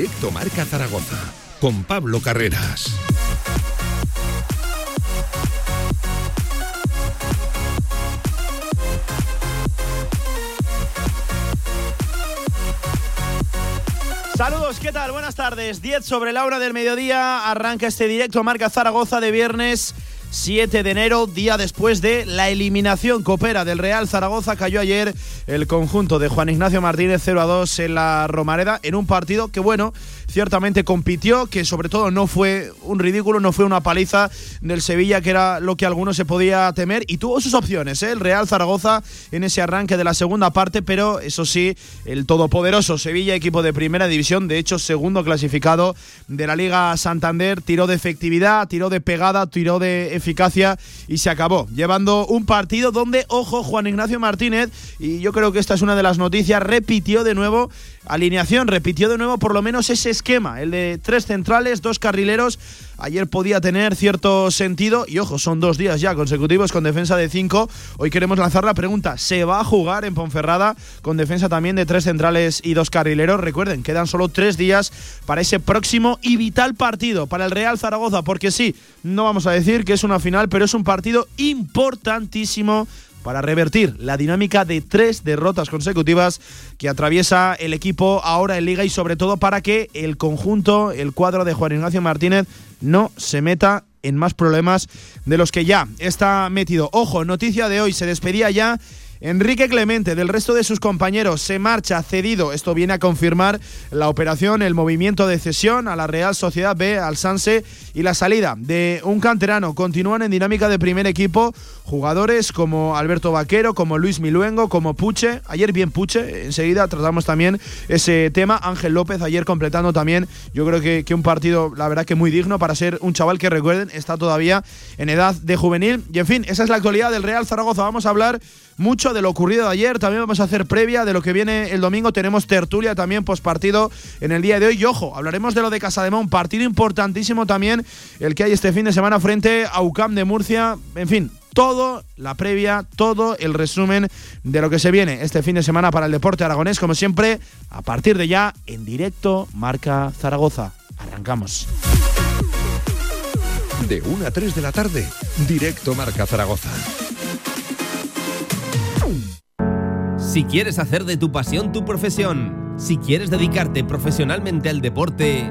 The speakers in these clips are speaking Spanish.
Directo Marca Zaragoza con Pablo Carreras. Saludos, ¿qué tal? Buenas tardes. 10 sobre la hora del mediodía. Arranca este directo Marca Zaragoza de viernes 7 de enero, día después de la eliminación copera del Real Zaragoza. Cayó ayer el conjunto de Juan Ignacio Martínez 0 a 2 en la Romareda en un partido que, bueno, ciertamente compitió, que sobre todo no fue un ridículo, no fue una paliza del Sevilla, que era lo que algunos se podía temer, y tuvo sus opciones, ¿eh? el Real Zaragoza en ese arranque de la segunda parte, pero eso sí, el todopoderoso Sevilla, equipo de primera división, de hecho segundo clasificado de la Liga Santander, tiró de efectividad, tiró de pegada, tiró de eficacia y se acabó, llevando un partido donde, ojo, Juan Ignacio Martínez, y yo creo que esta es una de las noticias, repitió de nuevo alineación, repitió de nuevo por lo menos ese esquema, el de tres centrales, dos carrileros. Ayer podía tener cierto sentido y ojo, son dos días ya consecutivos con defensa de cinco. Hoy queremos lanzar la pregunta, ¿se va a jugar en Ponferrada con defensa también de tres centrales y dos carrileros? Recuerden, quedan solo tres días para ese próximo y vital partido para el Real Zaragoza, porque sí, no vamos a decir que es una final, pero es un partido importantísimo para revertir la dinámica de tres derrotas consecutivas que atraviesa el equipo ahora en liga y sobre todo para que el conjunto, el cuadro de Juan Ignacio Martínez no se meta en más problemas de los que ya está metido. Ojo, noticia de hoy, se despedía ya Enrique Clemente, del resto de sus compañeros, se marcha cedido. Esto viene a confirmar la operación, el movimiento de cesión a la Real Sociedad B, al Sanse y la salida de un canterano. Continúan en dinámica de primer equipo jugadores como Alberto Vaquero, como Luis Miluengo, como Puche. Ayer bien Puche, enseguida tratamos también ese tema. Ángel López ayer completando también, yo creo que, un partido, la verdad que muy digno para ser un chaval que recuerden, está todavía en edad de juvenil. Y en fin, esa es la actualidad del Real Zaragoza. Vamos a hablar mucho de lo ocurrido de ayer. También vamos a hacer previa de lo que viene el domingo. Tenemos tertulia también postpartido en el día de hoy. Y ojo, hablaremos de lo de Casademón. Partido importantísimo también el que hay este fin de semana frente a UCAM de Murcia. En fin, todo la previa, todo el resumen de lo que se viene este fin de semana para el deporte aragonés, como siempre, a partir de ya en directo Marca Zaragoza. Arrancamos. De 1 a 3 de la tarde, directo Marca Zaragoza. Si quieres hacer de tu pasión tu profesión, si quieres dedicarte profesionalmente al deporte,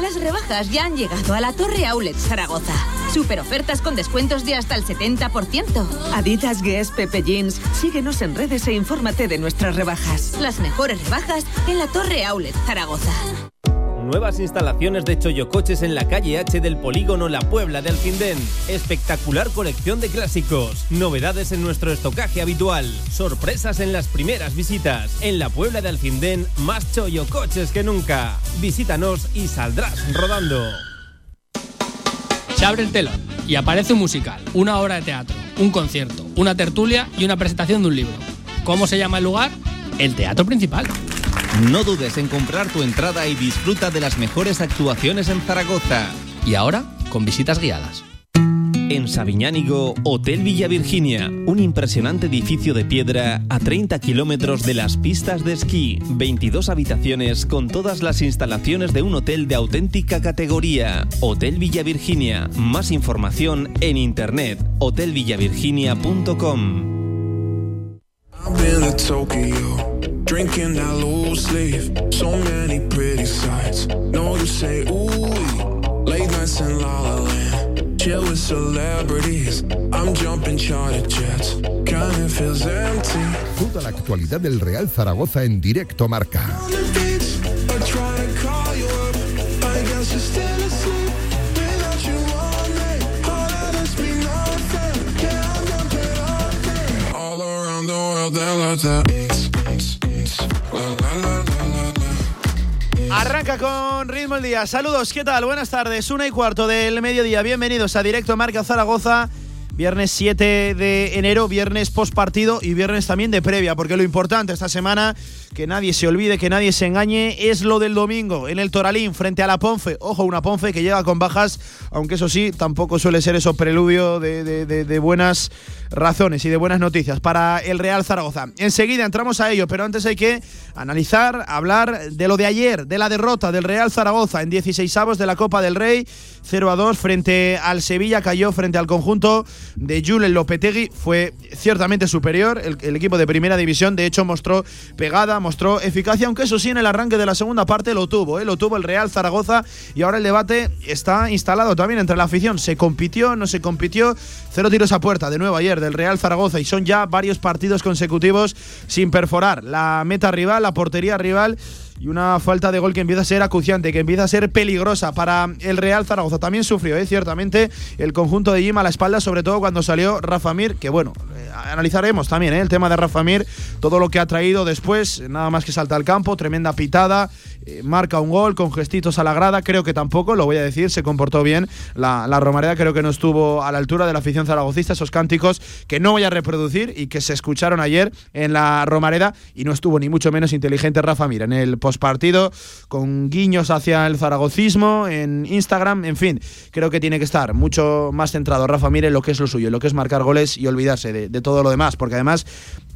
Las rebajas ya han llegado a la Torre Outlet Zaragoza. Super ofertas con descuentos de hasta el 70%. Adidas, Guess, Pepe Jeans. Síguenos en redes e infórmate de nuestras rebajas. Las mejores rebajas en la Torre Outlet Zaragoza. Nuevas instalaciones de Choyocoches en la calle H del polígono La Puebla de Alcindén. Espectacular colección de clásicos. Novedades en nuestro estocaje habitual. Sorpresas en las primeras visitas. En la Puebla de Alcindén, más Choyocoches que nunca. Visítanos y saldrás rodando. Se abre el telón y aparece un musical, una obra de teatro, un concierto, una tertulia y una presentación de un libro. ¿Cómo se llama el lugar? El Teatro Principal. No dudes en comprar tu entrada y disfruta de las mejores actuaciones en Zaragoza. Y ahora, con visitas guiadas. En Sabiñánigo, Hotel Villa Virginia, un impresionante edificio de piedra a 30 kilómetros de las pistas de esquí, 22 habitaciones con todas las instalaciones de un hotel de auténtica categoría. Hotel Villa Virginia, más información en internet, hotelvillavirginia.com. I've been to Tokyo, drinking that low sleeve. So many pretty sights. No, you say, ooh, late nights in La La Land. Chill with celebrities. I'm jumping charter jets. Kinda feels empty. Toda la actualidad del Real Zaragoza en directo Marca. Arranca con ritmo el día. Saludos, ¿qué tal? Buenas tardes. Una y cuarto del mediodía. Bienvenidos a Directo Marca Zaragoza. Viernes 7 de enero, viernes post partido y viernes también de previa, porque lo importante esta semana, que nadie se olvide, que nadie se engañe, es lo del domingo en el Toralín frente a la Ponfe. Ojo, una Ponfe que llega con bajas, aunque eso sí, tampoco suele ser eso preludio de, de- de- de buenas razones y de buenas noticias para el Real Zaragoza. Enseguida entramos a ello, pero antes hay que analizar, hablar de lo de ayer, de la derrota del Real Zaragoza en 16 avos de la Copa del Rey, 0 a 2 frente al Sevilla, cayó frente al conjunto de Julen Lopetegui, fue ciertamente superior el, el equipo de primera división, de hecho mostró pegada, mostró eficacia, aunque eso sí en el arranque de la segunda parte lo tuvo, ¿eh? lo tuvo el Real Zaragoza y ahora el debate está instalado también entre la afición, se compitió, no se compitió, cero tiros a puerta de nuevo ayer del Real Zaragoza y son ya varios partidos consecutivos sin perforar la meta rival, la portería rival y una falta de gol que empieza a ser acuciante, que empieza a ser peligrosa para el Real Zaragoza. También sufrió, ¿eh? ciertamente, el conjunto de Jim a la espalda, sobre todo cuando salió Rafa Mir, que bueno, eh, analizaremos también ¿eh? el tema de Rafa Mir, todo lo que ha traído después, nada más que salta al campo, tremenda pitada, eh, marca un gol con gestitos a la grada, creo que tampoco, lo voy a decir, se comportó bien. La, Romareda creo que no estuvo a la altura de la afición zaragocista, esos cánticos que no voy a reproducir y que se escucharon ayer en la Romareda y no estuvo ni mucho menos inteligente Rafa Mir en el postpartido, con guiños hacia el zaragocismo en Instagram, en fin, creo que tiene que estar mucho más centrado Rafa Mir en lo que es lo suyo, en lo que es marcar goles y olvidarse de, de todo lo demás, porque además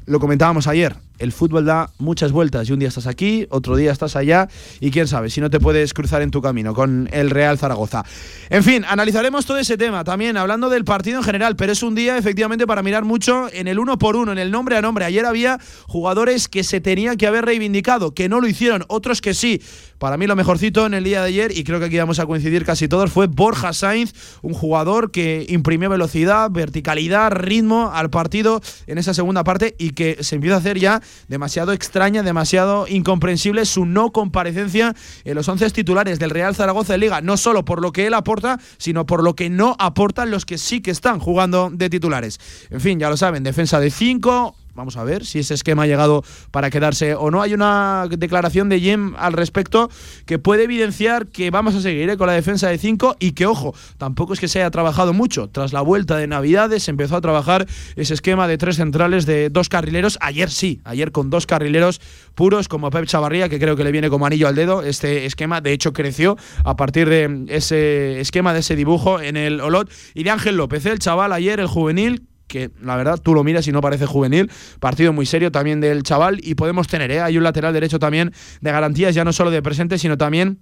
lo comentábamos ayer, el fútbol da muchas vueltas y un día estás aquí, otro día estás allá y quién sabe si no te puedes cruzar en tu camino con el Real Zaragoza. En fin, analizaremos todo ese tema también hablando del partido en general, pero es un día efectivamente para mirar mucho en el uno por uno, en el nombre a nombre. Ayer había jugadores que se tenían que haber reivindicado, que no lo hicieron, otros que sí. Para mí lo mejorcito en el día de ayer, y creo que aquí vamos a coincidir casi todos, fue Borja Sainz, un jugador que imprimió velocidad, verticalidad, ritmo al partido en esa segunda parte y que se empieza a hacer ya demasiado extraña, demasiado incomprensible su no comparecencia en los 11 titulares del Real Zaragoza de Liga, no solo por lo que él aporta, sino por lo que no aportan los que sí que están jugando de titulares. En fin, ya lo saben, defensa de 5, Vamos a ver si ese esquema ha llegado para quedarse o no. Hay una declaración de Jem al respecto que puede evidenciar que vamos a seguir ¿eh? con la defensa de 5 y que, ojo, tampoco es que se haya trabajado mucho. Tras la vuelta de Navidades se empezó a trabajar ese esquema de tres centrales de dos carrileros. Ayer sí, ayer con dos carrileros puros como Pep Chavarría, que creo que le viene como anillo al dedo. Este esquema, de hecho, creció a partir de ese esquema, de ese dibujo en el Olot. Y de Ángel López, el chaval ayer, el juvenil, que la verdad tú lo miras y no parece juvenil. Partido muy serio también del chaval y podemos tener, ¿eh? hay un lateral derecho también de garantías, ya no solo de presente, sino también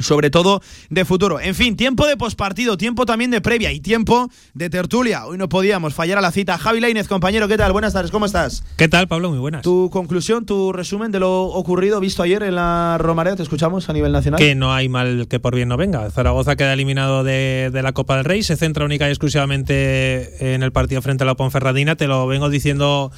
sobre todo de futuro. En fin, tiempo de pospartido, tiempo también de previa y tiempo de tertulia. Hoy no podíamos fallar a la cita. Javi Lainez, compañero, ¿qué tal? Buenas tardes, ¿cómo estás? ¿Qué tal, Pablo? Muy buenas. Tu conclusión, tu resumen de lo ocurrido visto ayer en la Romareda, te escuchamos a nivel nacional. Que no hay mal que por bien no venga. Zaragoza queda eliminado de, de la Copa del Rey, se centra única y exclusivamente en el partido frente a la Ponferradina. Te lo vengo diciendo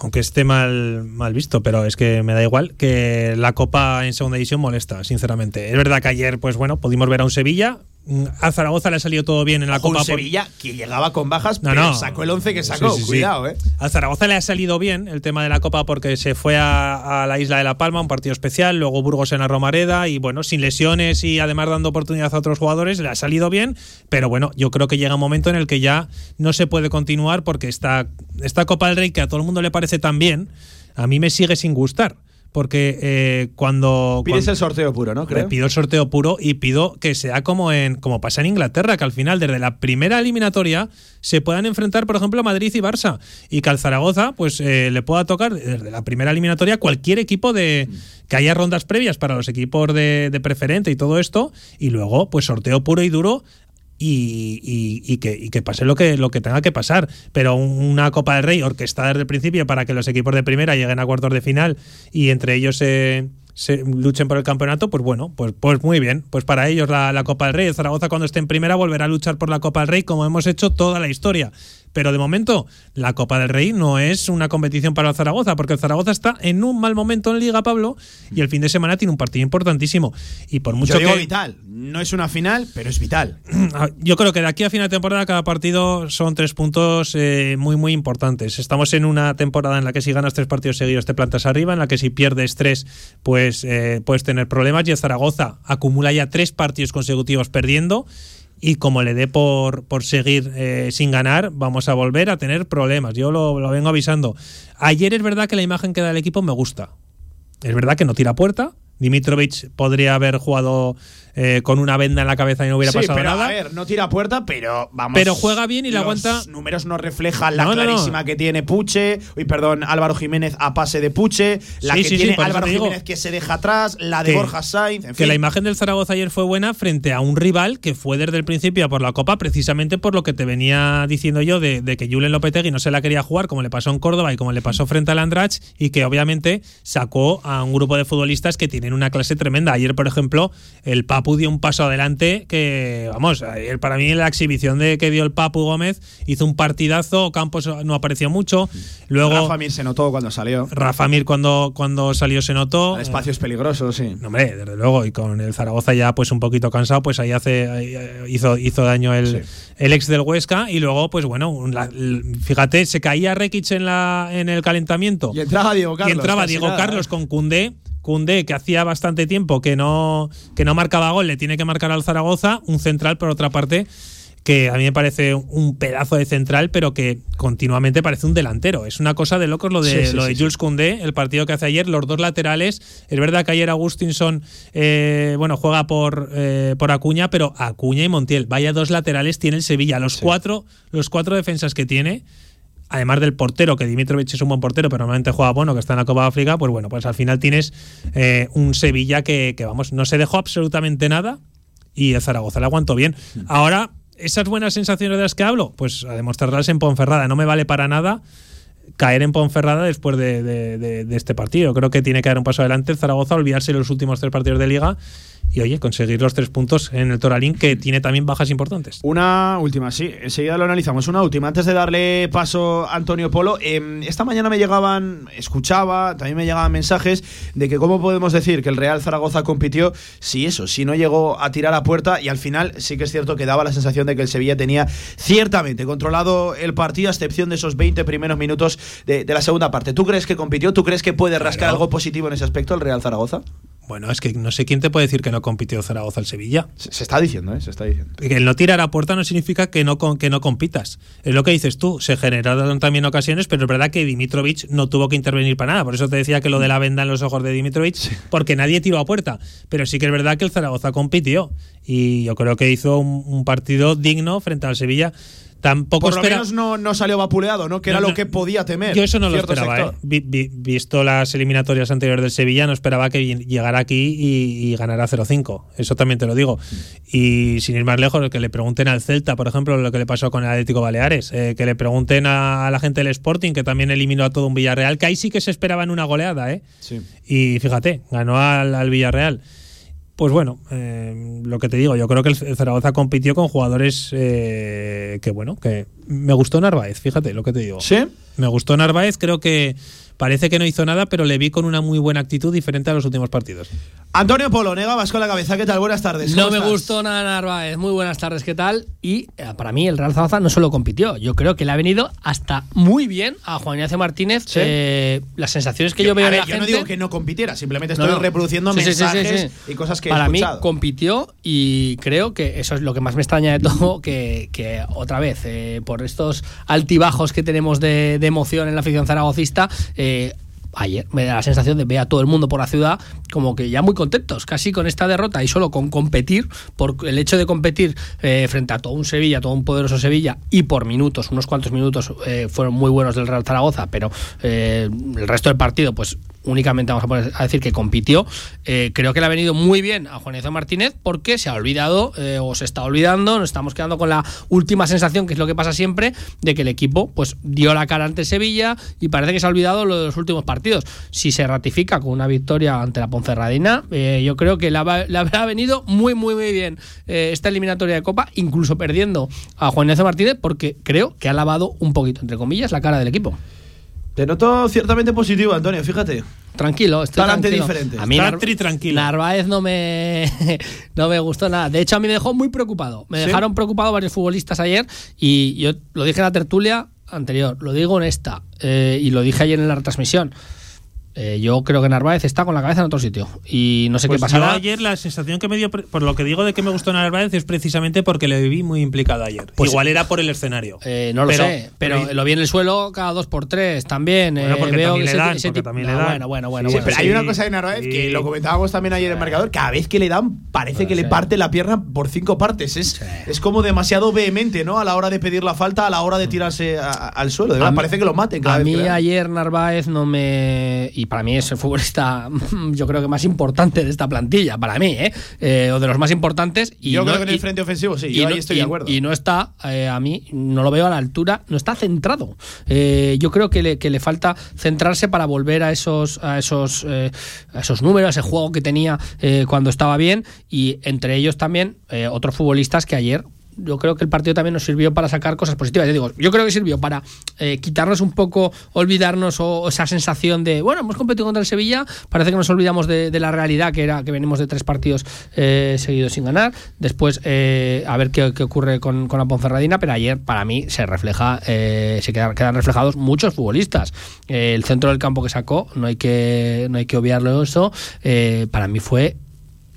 aunque esté mal, mal visto, pero es que me da igual, que la Copa en segunda división molesta, sinceramente. Es verdad que ayer, pues bueno, pudimos ver a un Sevilla. Mm, A Zaragoza le ha salido todo bien en la Copa. por- Sevilla que llegaba con bajas, No, pero no. sacó el 11 que sacó. Sí, sí, sí. Cuidado, ¿eh? A Zaragoza le ha salido bien el tema de la Copa porque se fue a, a la isla de La Palma, un partido especial, luego Burgos en la Romareda y bueno, sin lesiones y además dando oportunidad a otros jugadores, le ha salido bien, pero bueno, yo creo que llega un momento en el que ya no se puede continuar porque esta, esta Copa del Rey que a todo el mundo le parece tan bien, a mí me sigue sin gustar. Porque eh, cuando. Pides cuando- el sorteo puro, ¿no? Creo. Pido el sorteo puro y pido que sea como en como pasa en Inglaterra, que al final, desde la primera eliminatoria, se puedan enfrentar, por ejemplo, Madrid y Barça. Y que al Zaragoza, pues eh, le pueda tocar desde la primera eliminatoria cualquier equipo de. que haya rondas previas para los equipos de, de preferente y todo esto. Y luego, pues sorteo puro y duro. Y, y- y que, y que pase lo que, lo que tenga que pasar. Pero un- una Copa del Rey orquestada desde el principio para que los equipos de primera lleguen a cuartos de final y entre ellos se, se luchen por el campeonato, pues bueno, pues, pues muy bien. Pues para ellos la, la Copa del Rey. El Zaragoza cuando esté en primera volverá a luchar por la Copa del Rey como hemos hecho toda la historia. Pero de momento, la Copa del Rey no es una competición para el Zaragoza, porque el Zaragoza está en un mal momento en Liga, Pablo, y el fin de semana tiene un partido importantísimo. Y por mucho Yo digo que. vital. No es una final, pero es vital. Ah, Yo creo que de aquí a final de temporada cada partido son tres puntos eh, muy muy importantes. Estamos en una temporada en la que si ganas tres partidos seguidos te plantas arriba, en la que si pierdes tres pues eh, puedes tener problemas y el Zaragoza acumula ya tres partidos consecutivos perdiendo y como le dé por, por seguir eh, sin ganar, vamos a volver a tener problemas. Yo lo, lo vengo avisando. Ayer es verdad que la imagen que da el equipo me gusta. Es verdad que no tira puerta. Dimitrovic podría haber jugado eh, con una venda en la cabeza y no hubiera sí, pasado pero nada. a ver, no tira puerta, pero vamos. Pero juega bien y la los aguanta- números no reflejan la No, no, no. clarísima que tiene Puche, uy, perdón, Álvaro Jiménez a pase de Puche, la Sí, que sí, tiene Álvaro. Jiménez que se deja atrás, la de Que- Borja Sainz, en que fin. la imagen del Zaragoza ayer fue buena frente a un rival que fue desde el principio a por la Copa, precisamente por lo que te venía diciendo yo de, de que Julen Lopetegui no se la quería jugar, como le pasó en Córdoba y como le pasó frente al Andrach, y que obviamente sacó a un grupo de futbolistas que tienen una clase tremenda. Ayer, por ejemplo, el Papu dio un paso adelante que, vamos, para mí la exhibición de que dio el Papu Gómez hizo un partidazo, Campos no apareció mucho, luego Rafa Mir se notó cuando salió. Rafa Mir cuando, cuando salió se notó. Al espacio es peligroso, sí. No, hombre, desde luego, y con el Zaragoza ya pues un poquito cansado, pues ahí hace ahí, eh, hizo, hizo daño el, el ex del Huesca y luego, pues bueno, la- fíjate, se caía Rekic en la en el calentamiento Y entraba Diego Carlos. y entraba Diego nada, Carlos ¿eh? con Cundé. Cundé, que hacía bastante tiempo que no, que no marcaba gol, le tiene que marcar al Zaragoza, un central por otra parte, que a mí me parece un pedazo de central, pero que continuamente parece un delantero. Es una cosa de locos lo de, Sí, sí, lo de. Jules Koundé, el partido que hace ayer, los dos laterales. Es verdad que ayer Agustinson eh, bueno, juega por, eh, por Acuña, pero Acuña y Montiel, vaya dos laterales tiene el Sevilla. Los, cuatro, los cuatro defensas que tiene, además del portero, que Dimitrovic es un buen portero, pero normalmente juega bueno, que está en la Copa de África, pues bueno, pues al final tienes eh, un Sevilla que, que, vamos, no se dejó absolutamente nada y el Zaragoza le aguantó bien. Ahora, esas buenas sensaciones de las que hablo, pues a demostrarlas en Ponferrada. No me vale para nada caer en Ponferrada después de, de- de- de este partido. Creo que tiene que dar un paso adelante el Zaragoza, olvidarse de los últimos tres partidos de liga y, oye, conseguir los tres puntos en el Toralín, que tiene también bajas importantes. Una última, sí, enseguida lo analizamos. Una última, antes de darle paso a Antonio Polo. eh, esta mañana me llegaban, escuchaba, también me llegaban mensajes de que cómo podemos decir que el Real Zaragoza compitió si eso, si no llegó a tirar a puerta y al final sí que es cierto que daba la sensación de que el Sevilla tenía ciertamente controlado el partido a excepción de esos 20 primeros minutos de, de la segunda parte. ¿Tú crees que compitió? ¿Tú crees que puede rascar Claro. algo positivo en ese aspecto el Real Zaragoza? Bueno, es que no sé quién te puede decir que no compitió Zaragoza al Sevilla. Se, se está diciendo, ¿eh? Se está diciendo. Que el no tirar a puerta no significa que no, que no compitas. Es lo que dices tú. Se generaron también ocasiones, pero es verdad que Dimitrovic no tuvo que intervenir para nada. Por eso te decía que lo de la venda en los ojos de Dimitrovic, porque nadie tiró a puerta. Pero sí que es verdad que el Zaragoza compitió. Y yo creo que hizo un, un partido digno frente al Sevilla. Tampoco Por lo espera- menos no, no salió vapuleado, ¿no? Que era No, lo no. que podía temer. Yo eso no lo esperaba. ¿eh? Vi- vi- visto las eliminatorias anteriores del Sevilla, no esperaba que llegara aquí y, y ganara 0-5. Eso también te lo digo. Y sin ir más lejos, que le pregunten al Celta, por ejemplo, lo que le pasó con el Atlético Baleares. eh, que le pregunten a, a la gente del Sporting, que también eliminó a todo un Villarreal, que ahí sí que se esperaban una goleada, ¿eh? Sí. Y fíjate, ganó al, al Villarreal. Pues bueno, eh, lo que te digo, yo creo que el Zaragoza compitió con jugadores eh, que, bueno, que me gustó Narváez, fíjate lo que te digo. ¿Sí? Me gustó Narváez, creo que parece que no hizo nada, pero le vi con una muy buena actitud diferente a los últimos partidos. Antonio Polo, nega vas con la cabeza. ¿Qué tal? Buenas tardes. No ¿cómo me estás? gustó nada Narváez. Muy buenas tardes, ¿qué tal? Y eh, para mí el Real Zaragoza no solo compitió, yo creo que le ha venido hasta muy bien a Juan Ignacio Martínez. Sí. eh, las sensaciones que yo, veo a en ver, la yo gente. no digo que no compitiera, simplemente estoy no. reproduciendo Sí, sí, sí, sí, mensajes sí. y cosas que he Para mí compitió y creo que eso es lo que más me extraña de todo, que, que otra vez, eh, por estos altibajos que tenemos de, de emoción en la afición zaragocista, eh, ayer me da la sensación de ver a todo el mundo por la ciudad como que ya muy contentos, casi con esta derrota y solo con competir, por el hecho de competir eh, frente a todo un Sevilla, todo un poderoso Sevilla y por minutos, unos cuantos minutos eh, fueron muy buenos del Real Zaragoza, pero eh, el resto del partido pues únicamente vamos a, poner- decir que compitió. Eh, creo que le ha venido muy bien a Juan Martínez porque se ha olvidado eh, o se está olvidando, nos estamos quedando con la última sensación, que es lo que pasa siempre, de que el equipo pues dio la cara ante Sevilla y parece que se ha olvidado lo de los últimos partidos. Si se ratifica con una victoria ante la Ponferradina, eh, yo creo que le, ha- le habrá venido muy, muy, muy bien eh, esta eliminatoria de Copa, incluso perdiendo a Juan Martínez porque creo que ha lavado un poquito, entre comillas, la cara del equipo. Te noto ciertamente positivo, Antonio, fíjate. Tranquilo, estoy Talante tranquilo. diferente. A mí Nar- tri tranquilo. Narváez no me, no me gustó nada. De hecho, a mí me dejó muy preocupado. Me ¿Sí? dejaron preocupado varios futbolistas ayer y yo lo dije en la tertulia anterior, lo digo en esta eh, y lo dije ayer en la retransmisión. Eh, yo creo que Narváez está con la cabeza en otro sitio y no sé Pues qué pasará. yo ayer la sensación que me dio, por lo que digo de que me gustó Narváez, es precisamente porque le vi muy implicado ayer. Pues- Igual era por el escenario. Eh, no lo Pero- sé, pero, lo vi en el suelo cada dos por tres también. Bueno, eh, porque veo también que le dan, ese también no, le dan. Bueno, bueno, bueno. Sí, bueno, pero sí. hay una cosa de Narváez sí. que lo comentábamos también ayer en el marcador. Cada vez que le dan, parece que le parte la pierna por cinco partes. Es, es como demasiado vehemente, ¿no? A la hora de pedir la falta, a la hora de tirarse a- a- al suelo. De verdad, A mí- parece que lo maten cada A vez mí que ayer Narváez no me. Y para mí es el futbolista, yo creo que más importante de esta plantilla, para mí, ¿eh? Eh, o de los más importantes. Y Yo no- creo que en el frente ofensivo sí, y yo no- ahí estoy y- de acuerdo. Y no está, eh, a mí, no lo veo a la altura, no está centrado. Eh, yo creo que le, que le falta centrarse para volver a esos, a esos, a esos números, a ese juego que tenía cuando estaba bien. Y entre ellos también otros futbolistas que ayer yo creo que el partido también nos sirvió para sacar cosas positivas. Yo digo, yo creo que sirvió para eh, quitarnos un poco, olvidarnos o, esa sensación de, bueno, hemos competido contra el Sevilla, parece que nos olvidamos de, la realidad que era que venimos de tres partidos eh, seguidos sin ganar. Después, eh, a ver qué, ocurre con, con la Ponferradina, pero ayer para mí se refleja, eh, se quedan, reflejados muchos futbolistas. El centro del campo que sacó, no hay que, no hay que obviarlo eso, para mí fue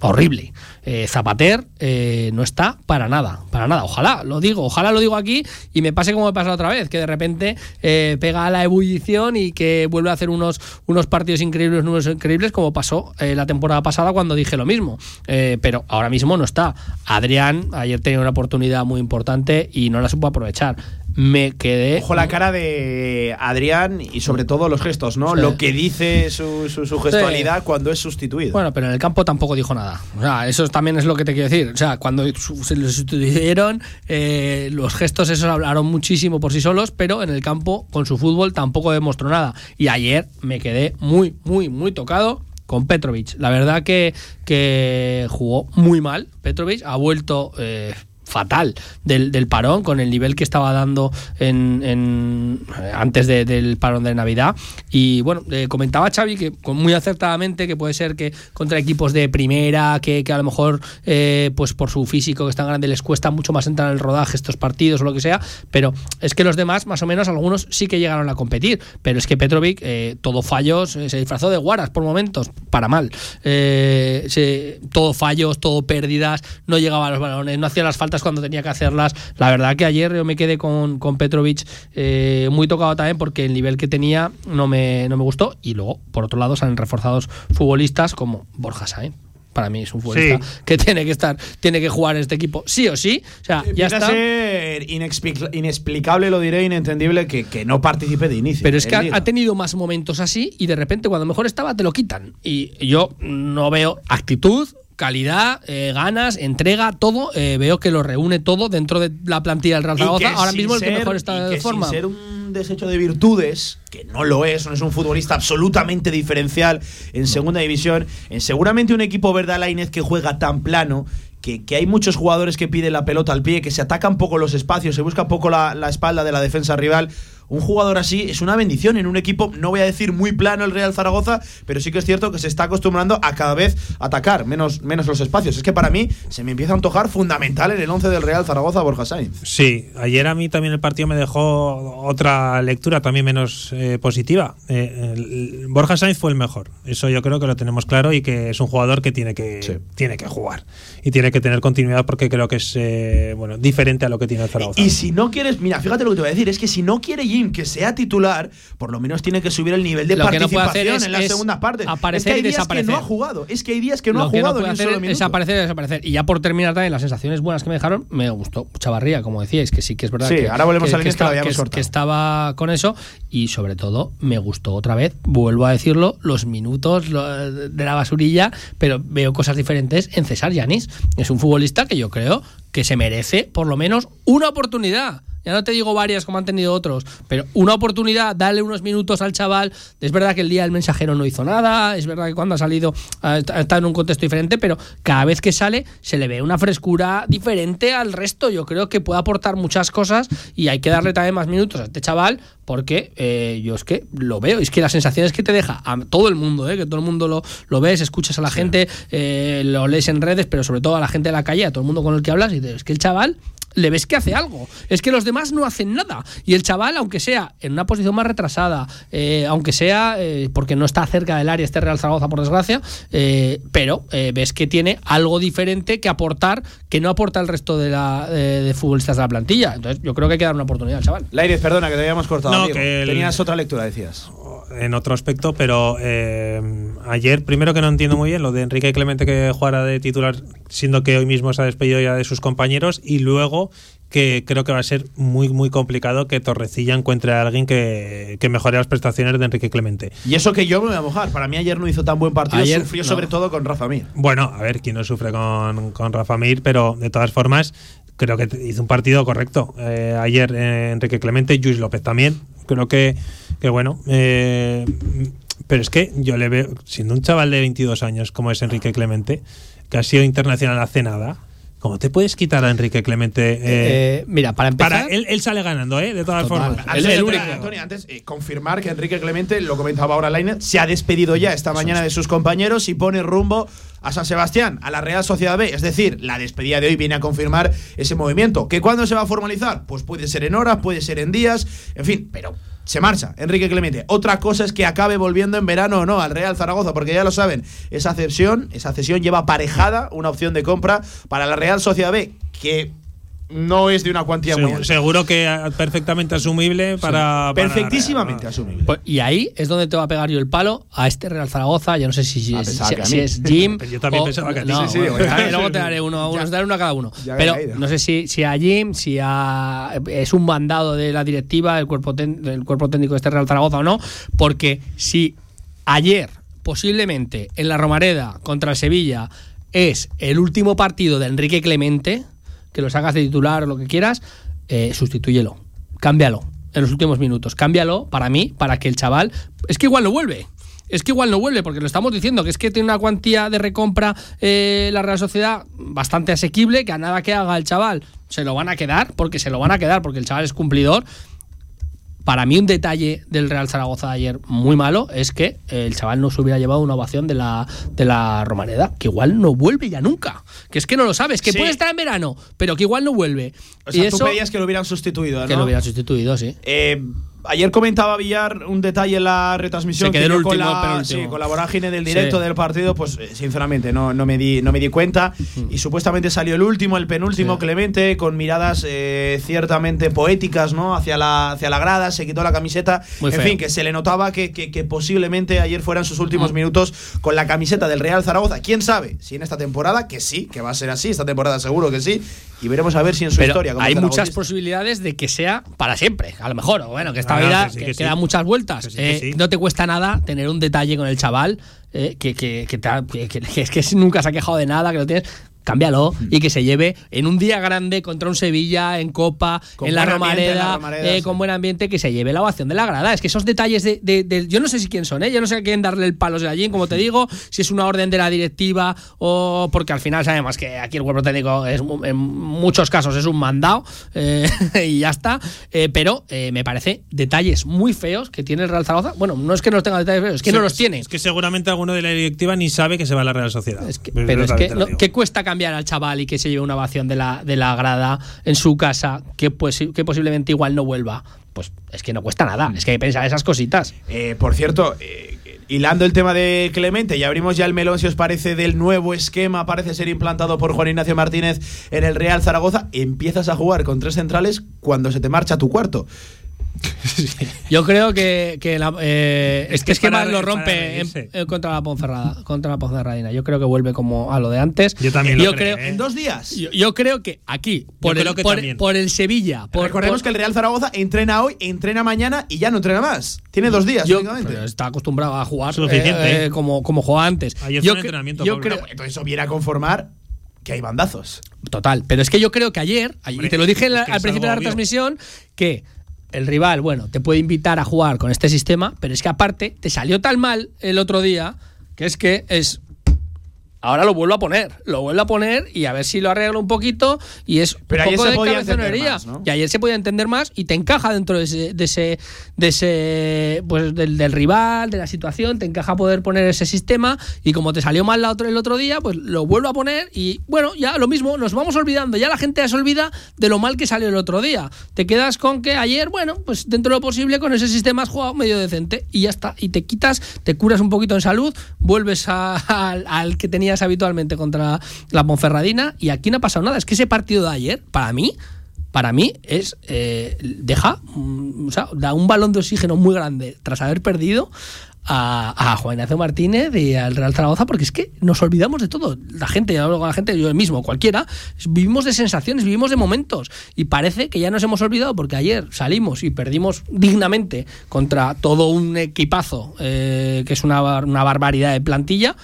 horrible. Eh, Zapater eh, no está para nada, para nada. Ojalá, lo digo, ojalá lo digo aquí y me pase como me pasa otra vez, que de repente eh, pega a la ebullición y que vuelve a hacer unos, unos partidos increíbles, números increíbles, como pasó eh, la temporada pasada cuando dije lo mismo. Eh, pero ahora mismo no está. Adrián ayer tenía una oportunidad muy importante y no la supo aprovechar. Me quedé. Ojo la cara de Adrián y sobre todo los gestos, ¿no? Sí. Lo que dice su, su, su gestualidad cuando es sustituido. Bueno, pero en el campo tampoco dijo nada. O sea, eso también es lo que te quiero decir. O sea, cuando se lo sustituyeron, eh, los gestos esos hablaron muchísimo por sí solos, pero en el campo, con su fútbol, tampoco demostró nada. Y ayer me quedé muy, muy, muy tocado con Petrovic. La verdad que, que jugó muy mal. Petrovic ha vuelto... eh, fatal del, parón con el nivel que estaba dando en, en- antes de- del parón de Navidad. Y bueno eh, comentaba Xavi que muy acertadamente que puede ser que contra equipos de primera que, a lo mejor eh, pues por su físico que es tan grande les cuesta mucho más entrar en el rodaje estos partidos o lo que sea. Pero es que los demás más o menos algunos sí que llegaron a competir. Pero es que Petrovic eh, todo fallos se disfrazó de guaras por momentos para mal. Todo fallos todo pérdidas no llegaba a los balones no hacía las faltas cuando tenía que hacerlas la verdad que ayer yo me quedé con, con Petrovic eh, muy tocado también porque el nivel que tenía no me, no me gustó y luego por otro lado salen reforzados futbolistas como Borja Sainz para mí es un futbolista Sí. que tiene que estar tiene que jugar en este equipo sí o sí o sea ya está ser inexplic- inexplicable, lo diré, inentendible, que, que no participe de inicio. Pero es que ha tenido más momentos así y de repente cuando mejor estaba te lo quitan. Y yo no veo actitud, calidad, eh, ganas, entrega, todo. eh, veo que lo reúne todo dentro de la plantilla del Real Zaragoza. Ahora mismo el que ser- mejor está de forma. Sin ser un desecho de virtudes, que no lo es, no es un futbolista absolutamente diferencial en segunda división, en seguramente un equipo verde Alainez que juega tan plano. Que, que hay muchos jugadores que piden la pelota al pie, que se atacan poco los espacios, se busca poco la, la espalda de la defensa rival. Un jugador así es una bendición en un equipo, no voy a decir muy plano el Real Zaragoza, pero sí que es cierto que se está acostumbrando a cada vez atacar menos, menos los espacios. Es que para mí se me empieza a antojar fundamental en el 11 del Real Zaragoza Borja Sainz. Sí, ayer a mí también el partido me dejó otra lectura también menos eh, positiva. Eh, el- Borja Sainz fue el mejor. Eso yo creo que lo tenemos claro y que es un jugador que tiene que, Sí. tiene que jugar y tiene que tener continuidad porque creo que es eh, bueno diferente a lo que tiene el Zaragoza. Y si no quieres, mira, fíjate lo que te voy a decir, es que si no quiere Jim que sea titular, por lo menos tiene que subir el nivel de Lo que no puede participación hacer es- en las es segundas partes. aparecer es que hay y días desaparecer. que no ha jugado, es que hay días que no lo ha que no jugado puede ni un solo es minuto. desaparecer, desaparecer. Y ya por terminar también las sensaciones buenas que me dejaron, me gustó Chavarría, como decíais, que sí que es verdad Sí, que, ahora volvemos que, al que inicio que que- que estaba con eso y sobre todo me gustó otra vez, vuelvo a decirlo, los minutos de la basurilla, pero veo cosas diferentes en César Yanis. Es un futbolista que yo creo que se merece por lo menos una oportunidad. Ya no te digo varias como han tenido otros, pero una oportunidad, dale unos minutos al chaval. Es verdad que el día del mensajero no hizo nada, es verdad que cuando ha salido ha est- ha estado en un contexto diferente, pero cada vez que sale se le ve una frescura diferente al resto. Yo creo que puede aportar muchas cosas y hay que darle también más minutos a este chaval porque eh, yo es que lo veo, es que las sensaciones que te deja a todo el mundo, eh, que todo el mundo lo, lo ves, escuchas a la gente, eh, lo lees en redes, pero sobre todo a la gente de la calle, a todo el mundo con el que hablas, y dices, es que el chaval le ves que hace algo. Es que los demás no hacen nada. Y el chaval, aunque sea en una posición más retrasada, eh, aunque sea eh, porque no está cerca del área este Real Zaragoza, por desgracia, eh, pero eh, ves que tiene algo diferente que aportar que no aporta el resto de, la, de, de futbolistas de la plantilla. Entonces, yo creo que hay que dar una oportunidad al chaval. Lairez, perdona que te habíamos cortado. No, amigo. que el- Tenías otra lectura, decías. en otro aspecto, pero eh, ayer, primero que no entiendo muy bien lo de Enrique Clemente que jugara de titular, siendo que hoy mismo se ha despedido ya de sus compañeros, y luego que creo que va a ser muy, muy complicado que Torrecilla encuentre a alguien que, que mejore las prestaciones de Enrique Clemente. Y eso que yo me voy a mojar. Para mí ayer no hizo tan buen partido. Ayer, sufrió no. sobre todo con Rafa Mir. Bueno, a ver quién no sufre con, con Rafa Mir, pero de todas formas, creo que hizo un partido correcto. Eh, ayer eh, Enrique Clemente, Luis López también. Creo que, que bueno. eh, pero es que yo le veo, siendo un chaval de 22 años como es Enrique Clemente, que ha sido internacional hace nada, ¿cómo te puedes quitar a Enrique Clemente? eh, Eh, mira, para empezar. para él, él sale ganando, ¿eh? De todas Total. formas. El- Antes, el Antonio, único. Antonio, antes eh, confirmar que Enrique Clemente, lo comentaba ahora Lainez, se ha despedido ya esta mañana de sus compañeros y pone rumbo a San Sebastián, a la Real Sociedad B. Es decir, la despedida de hoy viene a confirmar ese movimiento. ¿Que cuándo se va a formalizar? Pues puede ser en horas, puede ser en días, en fin, pero se marcha Enrique Clemente. Otra cosa es que acabe volviendo en verano o no al Real Zaragoza, porque ya lo saben, esa cesión, esa cesión lleva aparejada una opción de compra para la Real Sociedad B, que no es de una cuantía muy Seguro, alta. seguro que ah, perfectamente asumible para, para- Perfectísimamente asumible. Pues, y ahí es donde te va a pegar yo el palo a este Real Zaragoza. Yo no sé si, si, es, si- si es Jim. Yo también o- pensaba que a ti. no, Sí, bueno, bueno. luego te daré uno, uno, daré uno a cada uno. Ya Pero no sé si, si a Jim, si a, es un mandado de la directiva, del cuerpo, ten- del cuerpo técnico de este Real Zaragoza o no. Porque si ayer, posiblemente en la Romareda contra el Sevilla, es el último partido de Enrique Clemente, que lo sacas de titular o lo que quieras, eh, sustitúyelo, cámbialo en los últimos minutos, cámbialo para mí, para que el chaval, es que igual no vuelve. Es que igual no vuelve, porque lo estamos diciendo, que es que tiene una cuantía de recompra eh, la Real Sociedad bastante asequible, que a nada que haga el chaval se lo van a quedar, porque se lo van a quedar, porque el chaval es cumplidor. Para mí un detalle del Real Zaragoza de ayer muy malo es que el chaval no se hubiera llevado una ovación de la, de la Romaneda, que igual no vuelve ya nunca. Que es que no lo sabes, que Sí. puede estar en verano, pero que igual no vuelve. O sea, y tú eso pedías que lo hubieran sustituido, ¿no? que lo hubiera sustituido, sí. Eh, ayer comentaba Villar un detalle en la retransmisión Se quedó que el yo con, último, la, sí, con la vorágine del directo Sí. del partido, pues eh, sinceramente no, no, me di, no me di cuenta. Y supuestamente salió el último, el penúltimo Sí. Clemente, con miradas eh, ciertamente poéticas ¿no? hacia, la, hacia la grada, se quitó la camiseta. Muy en feo. fin, que se le notaba que, que- que posiblemente ayer fueran sus últimos Mm. minutos con la camiseta del Real Zaragoza. ¿Quién sabe? Si en esta temporada, que sí, que va a ser así, esta temporada seguro que sí. Y veremos a ver si en su Pero historia. como hay muchas posibilidades de que sea para siempre, a lo mejor. o Bueno, que esta vida que sí. queda muchas vueltas. Que sí, que Eh, sí. No te cuesta nada tener un detalle con el chaval eh, que, que, que te ha- que- que- que es que nunca se ha quejado de nada, que lo tienes. Cámbialo Mm. y que se lleve en un día grande contra un Sevilla, en Copa, Con en la, en Romareda, eh, sí. con buen ambiente, que se lleve la ovación de la grada. Es que esos detalles de. de- de- yo no sé si quién son, ¿eh? yo no sé a quién darle el palo de allí, como te digo, si es una orden de la directiva o porque al final sabemos que aquí el cuerpo técnico es mu- en muchos casos es un mandado eh, y ya está. Eh, pero eh, me parece detalles muy feos que tiene el Real Zaragoza. Bueno, no es que no los tenga detalles feos, es que no los tiene. Es que seguramente alguno de la directiva ni sabe que se va a la Real Sociedad. Es que- Pues pero es que, no-. ¿qué cuesta cambiar al chaval y que se lleve una ovación de la, de la grada en su casa que, pues, que posiblemente igual no vuelva? Pues es que no cuesta nada, es que hay que pensar esas cositas. Eh, por cierto, eh, hilando el tema de Clemente, y abrimos ya el melón, si os parece, del nuevo esquema, parece ser implantado por Juan Ignacio Martínez en el Real Zaragoza. Empiezas a jugar con tres centrales cuando se te marcha tu cuarto. Yo creo que, que la- eh, Es este que es esquema para lo rompe en- eh, contra la Ponferrada, contra la Ponferradina. Yo creo que vuelve como a lo de antes. Yo también lo yo creo, creo, ¿eh? En dos días. yo, yo creo que aquí, por, el, que por, también. por el Sevilla, por, Recordemos por- que el Real Zaragoza entrena hoy, entrena mañana y ya no entrena más. Tiene dos días yo- pero está acostumbrado a jugar Suficiente, eh, eh, ¿eh? como, como jugaba antes. Ayer yo fue un cre- entrenamiento, yo pobre. creo, Entonces eso viene a conformar que hay bandazos. Total, pero es que yo creo que ayer, y Hombre, te lo dije la- al principio de la obvio. retransmisión, que el rival, bueno, te puede invitar a jugar con este sistema, pero es que aparte te salió tan mal el otro día que es que es Ahora lo vuelvo a poner, lo vuelvo a poner y a ver si lo arreglo un poquito y es Pero un ayer poco se de podía cabezonería. más, ¿no? Y ayer se podía entender más y te encaja dentro de ese, de ese, de ese pues del, del rival, de la situación, te encaja poder poner ese sistema y como te salió mal la otro, el otro día, pues lo vuelvo a poner y bueno, ya lo mismo, nos vamos olvidando, ya la gente ya se olvida de lo mal que salió el otro día. Te quedas con que ayer, bueno, pues dentro de lo posible con ese sistema has jugado medio decente y ya está. Y te quitas, te curas un poquito en salud, vuelves a- al, al que habitualmente contra la Ponferradina y aquí no ha pasado nada. Es que ese partido de ayer, para mí, para mí es eh, deja mm, o sea, da un balón de oxígeno muy grande tras haber perdido a, Juan Ignacio Martínez y al Real Zaragoza porque es que nos olvidamos de todo la gente, yo la gente, yo mismo, cualquiera vivimos de sensaciones, vivimos de momentos y parece que ya nos hemos olvidado porque ayer salimos y perdimos dignamente contra todo un equipazo eh, que es una, una barbaridad de plantilla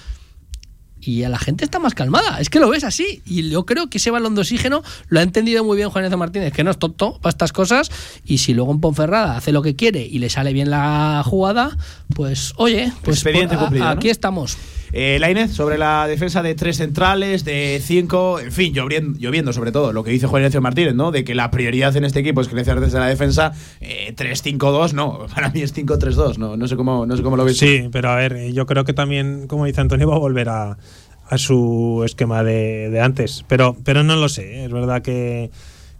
y a la gente está más calmada. Es que lo ves así. Y yo creo que ese balón de oxígeno lo ha entendido muy bien Juan Ignacio Martínez, que no es tonto para estas cosas. Y si luego en Ponferrada hace lo que quiere y le sale bien la jugada, pues oye, pues Expediente por- a- cumplido, ¿no? aquí estamos. Eh, Lainez, sobre la defensa de tres centrales, de cinco, en fin, lloviendo, lloviendo sobre todo, lo que dice Juan Ignacio Martínez, ¿no? De que la prioridad en este equipo es crecer desde la defensa. Eh, 3-5-2, no, para mí es 5-3-2, no, no, sé cómo, no sé cómo lo ves. tú. Sí, pero a ver, eh, yo creo que también, como dice Antonio, va a volver a, a su esquema de, de antes. Pero, pero no lo sé, ¿eh? es verdad que,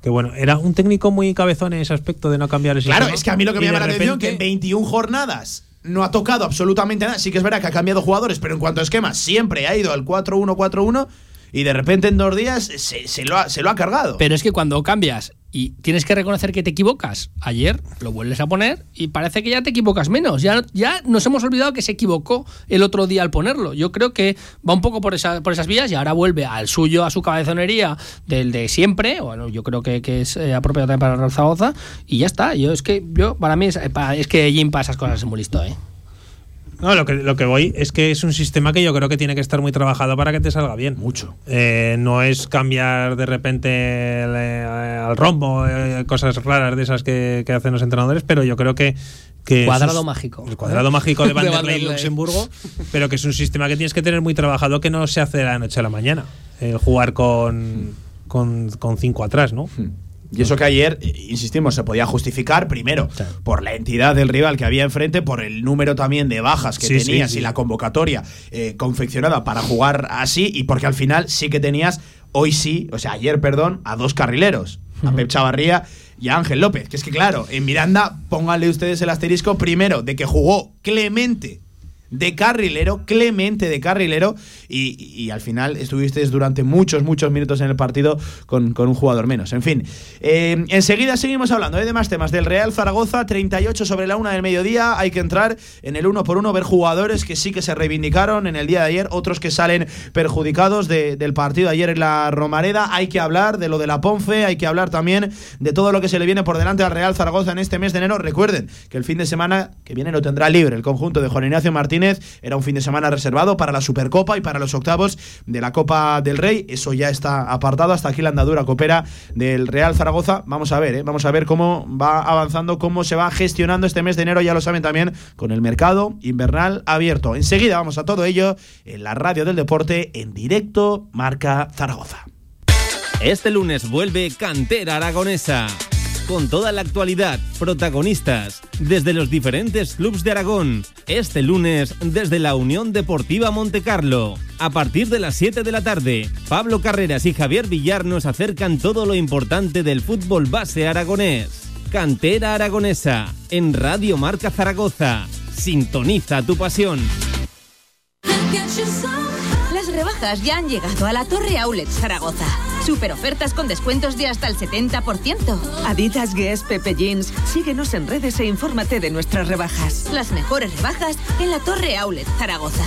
que bueno, era un técnico muy cabezón en ese aspecto de no cambiar el Claro, sistema. es que a mí lo que me llama la atención que en repente- 21 jornadas no ha tocado absolutamente nada. Sí que es verdad que ha cambiado jugadores, pero en cuanto a esquema, siempre ha ido al 4-1-4-1 y de repente en dos días se, se lo, ha, se lo ha cargado. Pero es que cuando cambias y tienes que reconocer que te equivocas, ayer lo vuelves a poner y parece que ya te equivocas menos. Ya, ya nos hemos olvidado que se equivocó el otro día al ponerlo. Yo creo que va un poco por, esa- por esas vías y ahora vuelve al suyo, a su cabezonería del de siempre. Bueno, yo creo que, que es eh, apropiado también para Zaragoza y ya está. Yo es que yo para mí es, eh, que Jim para esas cosas es muy listo, ¿eh? No, lo que, lo que voy es que es un sistema que yo creo que tiene que estar muy trabajado para que te salga bien. Mucho. Eh, no es cambiar de repente el, eh, al rombo, eh, cosas raras de esas que, que hacen los entrenadores, pero yo creo que. que Cuadrado es mágico. El cuadrado mágico de De Vanderlei. Luxemburgo, pero que es un sistema que tienes que tener muy trabajado que no se hace de la noche a la mañana. Eh, jugar con, con, con cinco atrás, ¿no? Y eso que ayer, insistimos, se podía justificar primero por la entidad del rival que había enfrente, por el número también de bajas que Sí, tenías sí. y la convocatoria eh, confeccionada para jugar así, y porque al final sí que tenías, hoy sí, o sea, ayer, perdón, a dos carrileros, a Pep Chavarría y a Ángel López. Que es que, claro, en Miranda, pónganle ustedes el asterisco primero de que jugó Clemente de carrilero, Clemente de carrilero, y, y al final estuvisteis durante muchos, muchos minutos en el partido con, con un jugador menos. En fin, eh, enseguida seguimos hablando ¿eh? de más temas del Real Zaragoza, 38 sobre la una del mediodía. Hay que entrar en el uno por uno, ver jugadores que sí que se reivindicaron en el día de ayer, otros que salen perjudicados de- del partido ayer en la Romareda. Hay que hablar de lo de la Ponce, hay que hablar también de todo lo que se le viene por delante al Real Zaragoza en este mes de enero. Recuerden que el fin de semana que viene lo tendrá libre el conjunto de Juan Ignacio Martínez. Era un fin de semana reservado para la Supercopa y para los octavos de la Copa del Rey. Eso ya está apartado. Hasta aquí la andadura copera del Real Zaragoza. Vamos a ver, ¿eh? vamos a ver cómo va avanzando, cómo se va gestionando este mes de enero. Ya lo saben también con el mercado invernal abierto. Enseguida vamos a todo ello en la radio del deporte en directo Marca Zaragoza. Este lunes vuelve Cantera Aragonesa. Con toda la actualidad, protagonistas, desde los diferentes clubes de Aragón. Este lunes, desde la Unión Deportiva Montecarlo. A partir de las 7 de la tarde, Pablo Carreras y Javier Villar nos acercan todo lo importante del fútbol base aragonés. Cantera Aragonesa, en Radio Marca Zaragoza. Sintoniza tu pasión. Las rebajas ya han llegado a la Torre Outlet Zaragoza. Super ofertas con descuentos de hasta el 70%. Adidas, Guess, Pepe Jeans. Síguenos en redes e infórmate de nuestras rebajas. Las mejores rebajas en la Torre Outlet Zaragoza.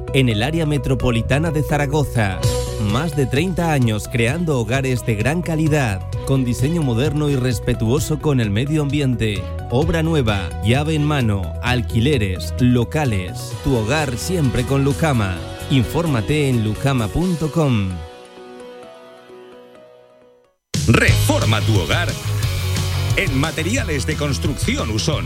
en el área metropolitana de Zaragoza. Más de 30 años creando hogares de gran calidad, con diseño moderno y respetuoso con el medio ambiente. Obra nueva, llave en mano, alquileres, locales. Tu hogar siempre con Lujama. Infórmate en lujama.com. Reforma tu hogar en Materiales de Construcción Usón.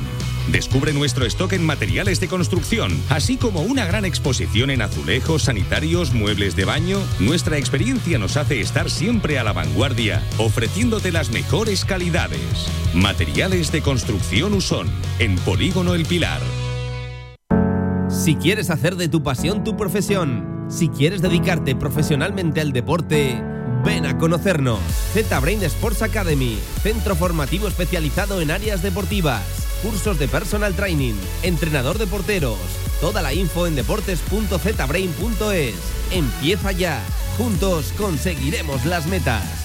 Descubre nuestro stock en materiales de construcción, así como una gran exposición en azulejos, sanitarios, muebles de baño. Nuestra experiencia nos hace estar siempre a la vanguardia, ofreciéndote las mejores calidades. Materiales de Construcción Usón, en Polígono El Pilar. Si quieres hacer de tu pasión tu profesión, si quieres dedicarte profesionalmente al deporte, ven a conocernos. Z-Brain Sports Academy, centro formativo especializado en áreas deportivas, cursos de personal training, entrenador de porteros. Toda la info en deportes.zbrain.es. Empieza ya. Juntos conseguiremos las metas.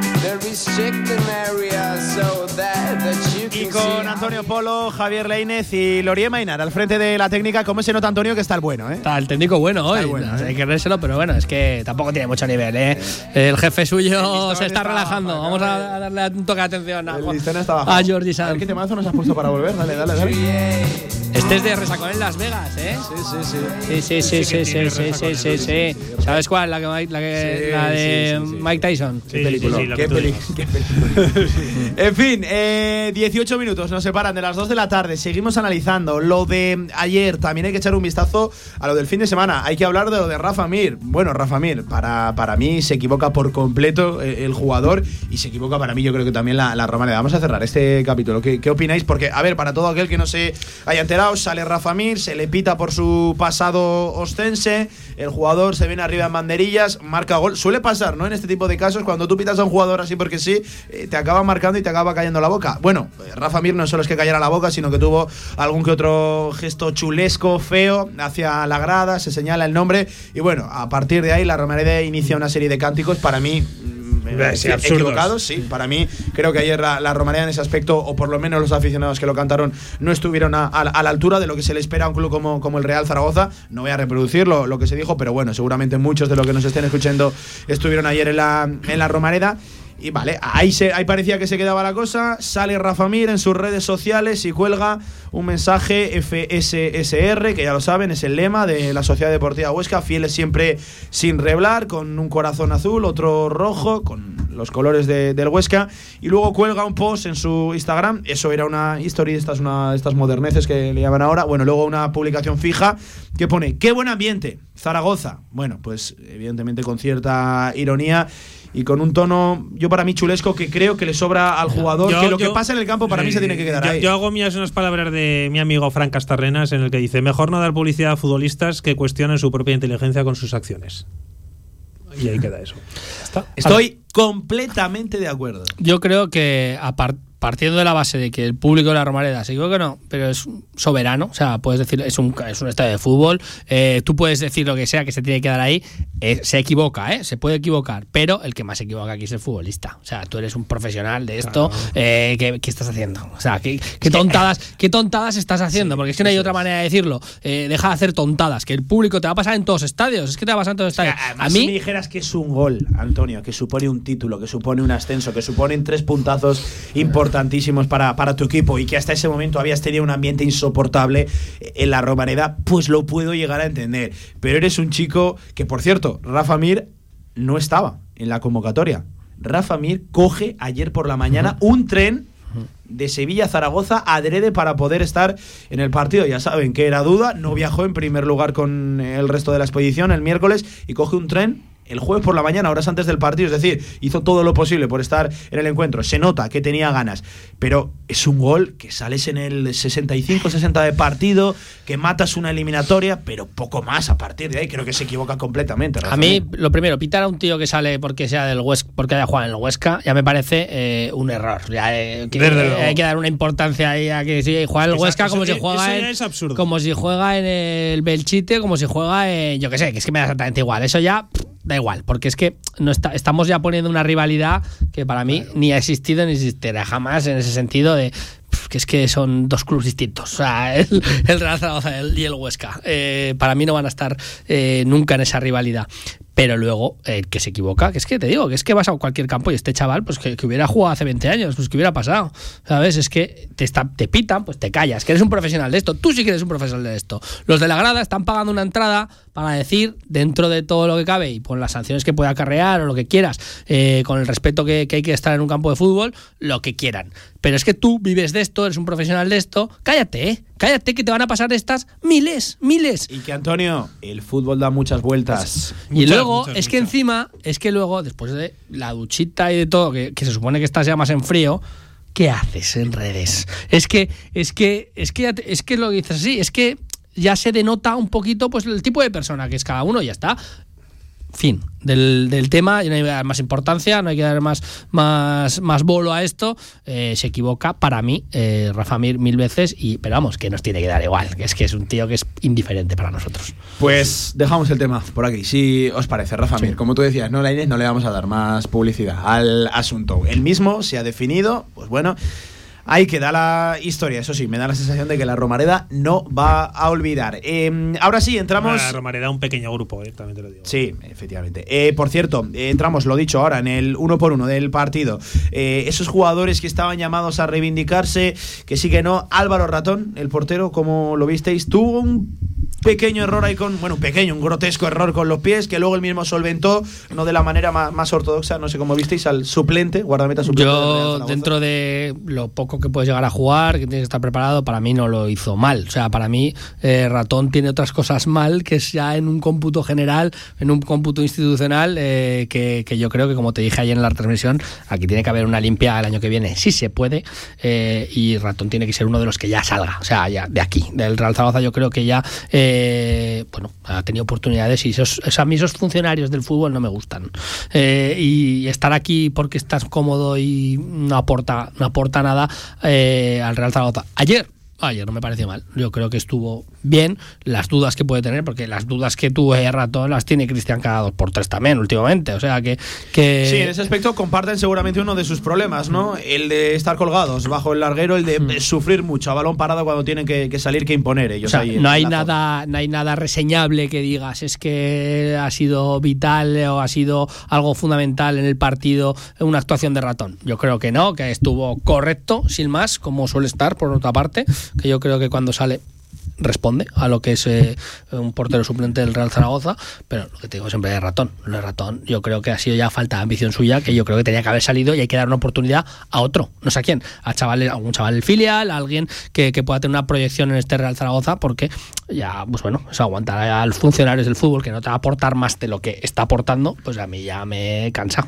Y con Antonio Polo, Javier Leinez y Lorie Mainar al frente de la técnica. ¿Cómo se nota, Antonio, que está el bueno? ¿eh? Está el técnico bueno hoy. Bueno, ¿eh? Hay que vérselo, pero bueno, es que tampoco tiene mucho nivel. ¿eh? El jefe suyo el se está, relajando. Vamos a darle un toque de atención a, a Jordi Sanz. ¿Qué temazo nos has puesto para volver? Dale, dale, dale. Este es de Resacón en Las Vegas, ¿eh? Sí, sí, sí. Sí, sí, sí, sí, sí, sí, sí, ¿Sabes cuál? La, que, la, que, sí, la de Mike Tyson. Sí, película. ¿Qué peli- qué en fin, eh, 18 minutos nos separan de las 2 de la tarde. Seguimos analizando lo de ayer. También hay que echar un vistazo a lo del fin de semana. Hay que hablar de lo de Rafa Mir. Bueno, Rafa Mir, para, para mí se equivoca por completo eh, el jugador y se equivoca para mí, yo creo que también la, la Romareda. Vamos a cerrar este capítulo. ¿Qué, ¿Qué opináis? Porque, a ver, para todo aquel que no se haya enterado, sale Rafa Mir, se le pita por su pasado ostense. El jugador se viene arriba en banderillas, marca gol. Suele pasar, ¿no? En este tipo de casos, cuando tú pitas a un jugador así porque sí, eh, te acaba marcando y te acaba cayendo la boca. Bueno, eh, Rafa Mir no solo es que cayera la boca, sino que tuvo algún que otro gesto chulesco, feo, hacia la grada, se señala el nombre. Y bueno, a partir de ahí, la Romareda inicia una serie de cánticos para mí. mm, eh, Sí, equivocados, sí. Para mí, creo que ayer la, la Romareda en ese aspecto, o por lo menos los aficionados que lo cantaron, no estuvieron a, a- a la altura de lo que se le espera a un club como, como el Real Zaragoza. No voy a reproducir lo, lo que se dijo, pero bueno, seguramente muchos de los que nos estén escuchando estuvieron ayer en la, en la Romareda. Y vale, ahí, se, ahí parecía que se quedaba la cosa. Sale Rafa Mir en sus redes sociales y cuelga un mensaje FSSR, que ya lo saben, es el lema de la Sociedad Deportiva Huesca, fieles siempre sin reblar, con un corazón azul, otro rojo, con los colores de- del Huesca. Y luego cuelga un post en su Instagram. Eso era una historia, estas, una, estas moderneces que le llaman ahora. Bueno, luego una publicación fija que pone: ¡Qué buen ambiente! Zaragoza. Bueno, pues evidentemente con cierta ironía y con un tono, yo para mí chulesco, que creo que le sobra al jugador. Yo- que lo yo- que pasa en el campo para mí se tiene que quedar yo, ahí. yo hago mías unas palabras de mi amigo Frank Castarrenas en el que dice: Mejor no dar publicidad a futbolistas que cuestionen su propia inteligencia con sus acciones. Y ahí queda eso. Está. Estoy completamente de acuerdo. Yo creo que apar- partiendo de la base de que el público de la Romareda se equivoca, no, pero es soberano, o sea, puedes decir, es un, es un estadio de fútbol, eh, tú puedes decir lo que sea que se tiene que dar ahí, eh, se equivoca, ¿eh? se puede equivocar, pero el que más se equivoca aquí es el futbolista, o sea, tú eres un profesional de esto, eh, ¿qué, qué estás haciendo? O sea, ¿qué, qué tontadas, ¿qué tontadas estás haciendo? Porque es que no hay otra manera de decirlo, eh, deja de hacer tontadas, que el público te va a pasar en todos los estadios, es que te va a pasar en todos los estadios. Además, a si me mí, dijeras que es un gol, Antonio, que supone un título, que supone un ascenso, que suponen tres puntazos importantísimos para, para tu equipo y que hasta ese momento habías tenido un ambiente insoportable en la Romareda, pues lo puedo llegar a entender. Pero eres un chico que, por cierto, Rafa Mir no estaba en la convocatoria. Rafa Mir coge ayer por la mañana un tren de Sevilla a Zaragoza adrede para poder estar en el partido. Ya saben que era duda, no viajó en primer lugar con el resto de la expedición el miércoles y coge un tren el jueves por la mañana, horas antes del partido, es decir, hizo todo lo posible por estar en el encuentro. Se nota que tenía ganas, pero es un gol que sales en el 65-60 de partido, que matas una eliminatoria, pero poco más a partir de ahí. Creo que se equivoca completamente. A mí, lo primero, pitar a un tío que sale porque sea del Huesca, porque haya jugado en el Huesca, ya me parece eh, un error. Ya, eh, que- hay que dar una importancia ahí a que sí, juega en el Huesca como si juega en, es absurdo. como si juega en el Belchite, como si juega en yo que sé, que es que me da exactamente igual. Eso ya pff, da igual, porque es que no está, estamos ya poniendo una rivalidad que para mí ni ha existido ni existirá jamás en ese sentido de que es que son dos clubes distintos, o sea, el, Real Zaragoza y el- Huesca. Eh, para mí no van a estar eh, nunca en esa rivalidad. Pero luego, el que se equivoca, que es que te digo, que es que vas a cualquier campo y este chaval, pues que, que hubiera jugado hace 20 años, pues que hubiera pasado. ¿Sabes? Es que te, te pitan, pues te callas, que eres un profesional de esto. Tú sí que eres un profesional de esto. Los de la grada están pagando una entrada para decir, dentro de todo lo que cabe y con las sanciones que pueda acarrear o lo que quieras, eh, con el respeto que hay que estar en un campo de fútbol, lo que quieran. Pero es que tú vives de esto, eres un profesional de esto, cállate, ¿eh? Cállate que te van a pasar estas miles, miles. Y que Antonio, el fútbol da muchas vueltas. Y Muchas, luego, muchas, es que muchas. encima, es que luego, después de la duchita y de todo, que, que se supone que estás ya más en frío, ¿qué haces en redes? Es que, es que, es que, es que lo dices así, es que ya se denota un poquito pues el tipo de persona que es cada uno y ya está. Fin del, del tema, y no hay que dar más importancia, no hay que dar más, más, más bolo a esto. Eh, se equivoca para mí, eh, Rafa Mir, mil veces, y, pero vamos, que nos tiene que dar igual, que es que es un tío que es indiferente para nosotros. Pues dejamos el tema por aquí. Si os parece, Rafa Mir, como tú decías, no, la Inés, no le vamos a dar más publicidad al asunto. El mismo se ha definido, pues bueno. Ahí queda la historia, eso sí, me da la sensación de que la Romareda no va a olvidar. Eh, ahora sí, entramos. La Romareda, un pequeño grupo, eh, también te lo digo. Sí, efectivamente. Eh, por cierto, entramos, lo dicho ahora, en el uno por uno del partido. Eh, esos jugadores que estaban llamados a reivindicarse, que sí que no. Álvaro Ratón, el portero, como lo visteis, tuvo un pequeño error ahí con, bueno, pequeño, un grotesco error con los pies, que luego él mismo solventó, no de la manera más, más ortodoxa, no sé cómo visteis, al suplente, guardameta suplente. Yo, dentro de lo poco que puedes llegar a jugar, que tienes que estar preparado, para mí no lo hizo mal. O sea, para mí, eh, Ratón tiene otras cosas mal, que es ya en un cómputo general, en un cómputo institucional, eh, que, que yo creo que, como te dije ayer en la transmisión, aquí tiene que haber una limpia el año que viene, si se puede, eh, y Ratón tiene que ser uno de los que ya salga, o sea, ya de aquí, del Real Zaragoza, yo creo que ya, eh, bueno, ha tenido oportunidades y esos- a mí esos funcionarios del fútbol no me gustan. Eh, y estar aquí porque estás cómodo y no aporta, no aporta nada eh, al Real Zaragoza. Ayer, ayer no me pareció mal. Yo creo que estuvo bien. Las dudas que puede tener, porque las dudas que tuve ratón las tiene Cristian cada dos por tres también últimamente. O sea que. que Sí, en ese aspecto comparten seguramente uno de sus problemas, ¿no? El de estar colgados bajo el larguero, el de Mm. sufrir mucho a balón parado cuando tienen que, que salir que imponer O ellos. sea, ahí no hay nada, no hay nada reseñable que digas es que ha sido vital o ha sido algo fundamental en el partido una actuación de ratón. Yo creo que no, que estuvo correcto, sin más, como suele estar por otra parte, que yo creo que cuando sale responde a lo que es eh, un portero suplente del Real Zaragoza, pero lo que te digo siempre de ratón, lo de ratón, yo creo que ha sido ya falta de ambición suya, que yo creo que tenía que haber salido y hay que dar una oportunidad a otro, no sé a quién, a chavales, a algún chaval del filial, a alguien que, que pueda tener una proyección en este Real Zaragoza, porque ya, pues bueno, es aguantar a los funcionarios del fútbol que no te va a aportar más de lo que está aportando, pues a mí ya me he cansado.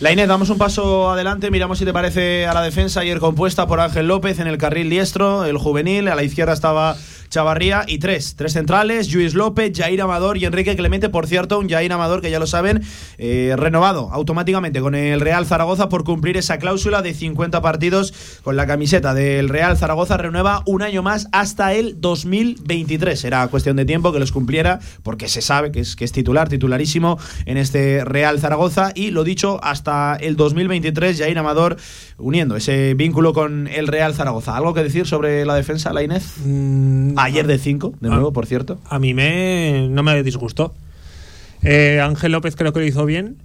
La Inés, damos un paso adelante, miramos si te parece a la defensa ayer compuesta por Ángel López en el carril diestro, el juvenil, a la izquierda estaba Chavarría y tres, tres centrales, Luis López, Jair Amador y Enrique Clemente, por cierto, un Jair Amador que ya lo saben, eh, renovado automáticamente con el Real Zaragoza por cumplir esa cláusula de 50 partidos con la camiseta del Real Zaragoza, renueva un año más hasta el 2023. Era cuestión de tiempo que los cumpliera porque se sabe que es, que es titular, titularísimo en este Real Zaragoza y lo dicho, hasta el 2023 Jair Amador uniendo ese vínculo con el Real Zaragoza. ¿Algo que decir sobre la defensa, la Inés? Ayer de 5, de nuevo, por cierto. A mí me, no me disgustó. Eh, Ángel López creo que lo hizo bien.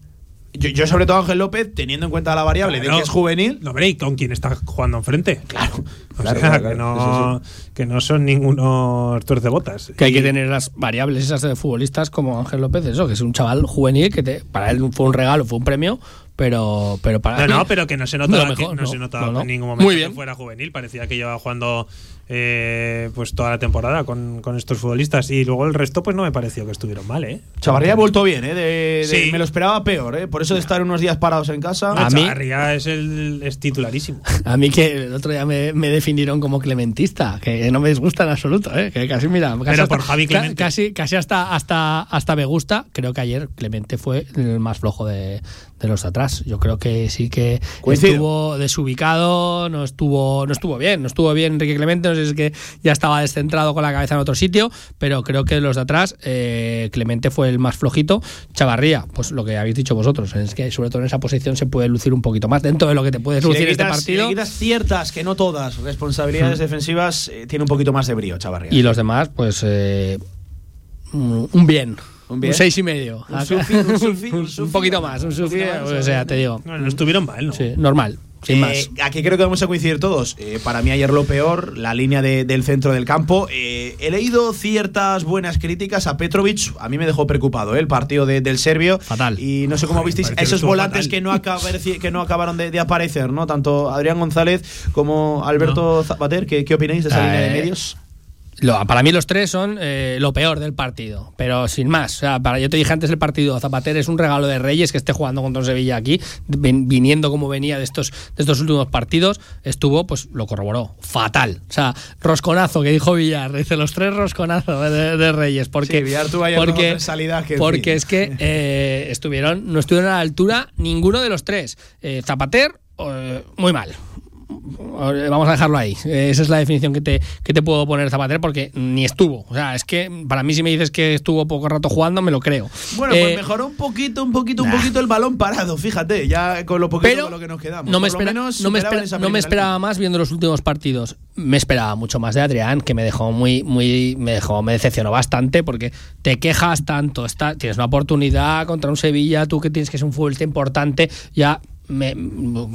Yo, yo sobre todo Ángel López, teniendo en cuenta la variable de que es juvenil. No, hombre, y con quién está jugando enfrente. Claro. O Claro, sea, claro, que, no, que no son ningunos tuercebotas. Que hay que tener las variables esas de futbolistas como Ángel López, eso, que es un chaval juvenil que te- para él fue un regalo, fue un premio, pero, pero para No, no, pero que no se notaba, mejor, que, no no, se notaba no, no. en ningún momento Muy bien. que fuera juvenil. Parecía que llevaba jugando eh, pues toda la temporada con, con estos futbolistas. Y luego el resto, pues no me pareció que estuvieron mal, ¿eh? Chavarría ha vuelto bien, ¿eh? De- de- Sí. Me lo esperaba peor, ¿eh? Por eso de estar unos días parados en casa. No, A mí- Chavarría es, el, es titularísimo. A mí que el otro día me, me definieron como clementista, que no me disgusta en absoluto, ¿eh? que casi mira, casi Pero hasta- por Javi Clemente. Casi, casi hasta, hasta, hasta me gusta. Creo que ayer Clemente fue el más flojo de, de los atrás. Yo creo que sí que Coincido. estuvo desubicado, no estuvo, no estuvo bien, no estuvo bien Enrique Clemente, no es que ya estaba descentrado con la cabeza en otro sitio, pero creo que los de atrás eh, Clemente fue el más flojito. Chavarría, pues lo que habéis dicho vosotros, es que sobre todo en esa posición se puede lucir un poquito más dentro de lo que te puedes Si lucir este quitas- si partido. le quitas ciertas, que no todas, responsabilidades defensivas, eh, tiene un poquito más de brío, Chavarría. Y los demás, pues eh, un un bien. ¿Un bien? seis y medio. Un sufi, un sufi, un poquito más, un sufi, o sea, te digo. No, no estuvieron mal, ¿no? Sí, normal, sin Eh, más. Aquí creo que vamos a coincidir todos. Eh, para mí ayer lo peor, la línea de- del centro del campo. Eh, he leído ciertas buenas críticas a Petrovic. A mí me dejó preocupado ¿eh? el partido de- del serbio. Fatal. Y no sé cómo Joder, visteis esos volantes fatal. que no, acabar- que no acabaron de, de aparecer, ¿no? Tanto Adrián González como Alberto Zapater. ¿Qué, qué opináis de esa Eh, línea de medios? Lo- para mí los tres son eh, lo peor del partido, pero sin más. O sea, para, yo te dije antes el partido, Zapater es un regalo de Reyes que esté jugando contra un Sevilla aquí, ven- viniendo como venía de estos, de estos últimos partidos, estuvo, pues lo corroboró, fatal. O sea, rosconazo que dijo Villar, dice los tres rosconazos de, de Reyes, porque, Sí, Villar o porque, salidas que, porque es que eh, estuvieron, no estuvieron a la altura ninguno de los tres. Eh, Zapater, eh, muy mal. Vamos a dejarlo ahí. Eh, Esa es la definición que te, que te puedo poner Zapater porque ni estuvo. O sea, es que para mí si me dices que estuvo poco rato jugando, me lo creo. Bueno, Eh, pues mejoró un poquito, un poquito, un poquito el balón parado, fíjate, ya con lo poquito pero con lo que nos quedamos. no me, espera- menos no me, espera- no esperaba más viendo los últimos partidos. Me esperaba mucho más de Adrián, que me dejó muy, muy, me dejó, me decepcionó bastante porque te quejas tanto, está, tienes una oportunidad contra un Sevilla, tú que tienes que ser un futbolista importante, ya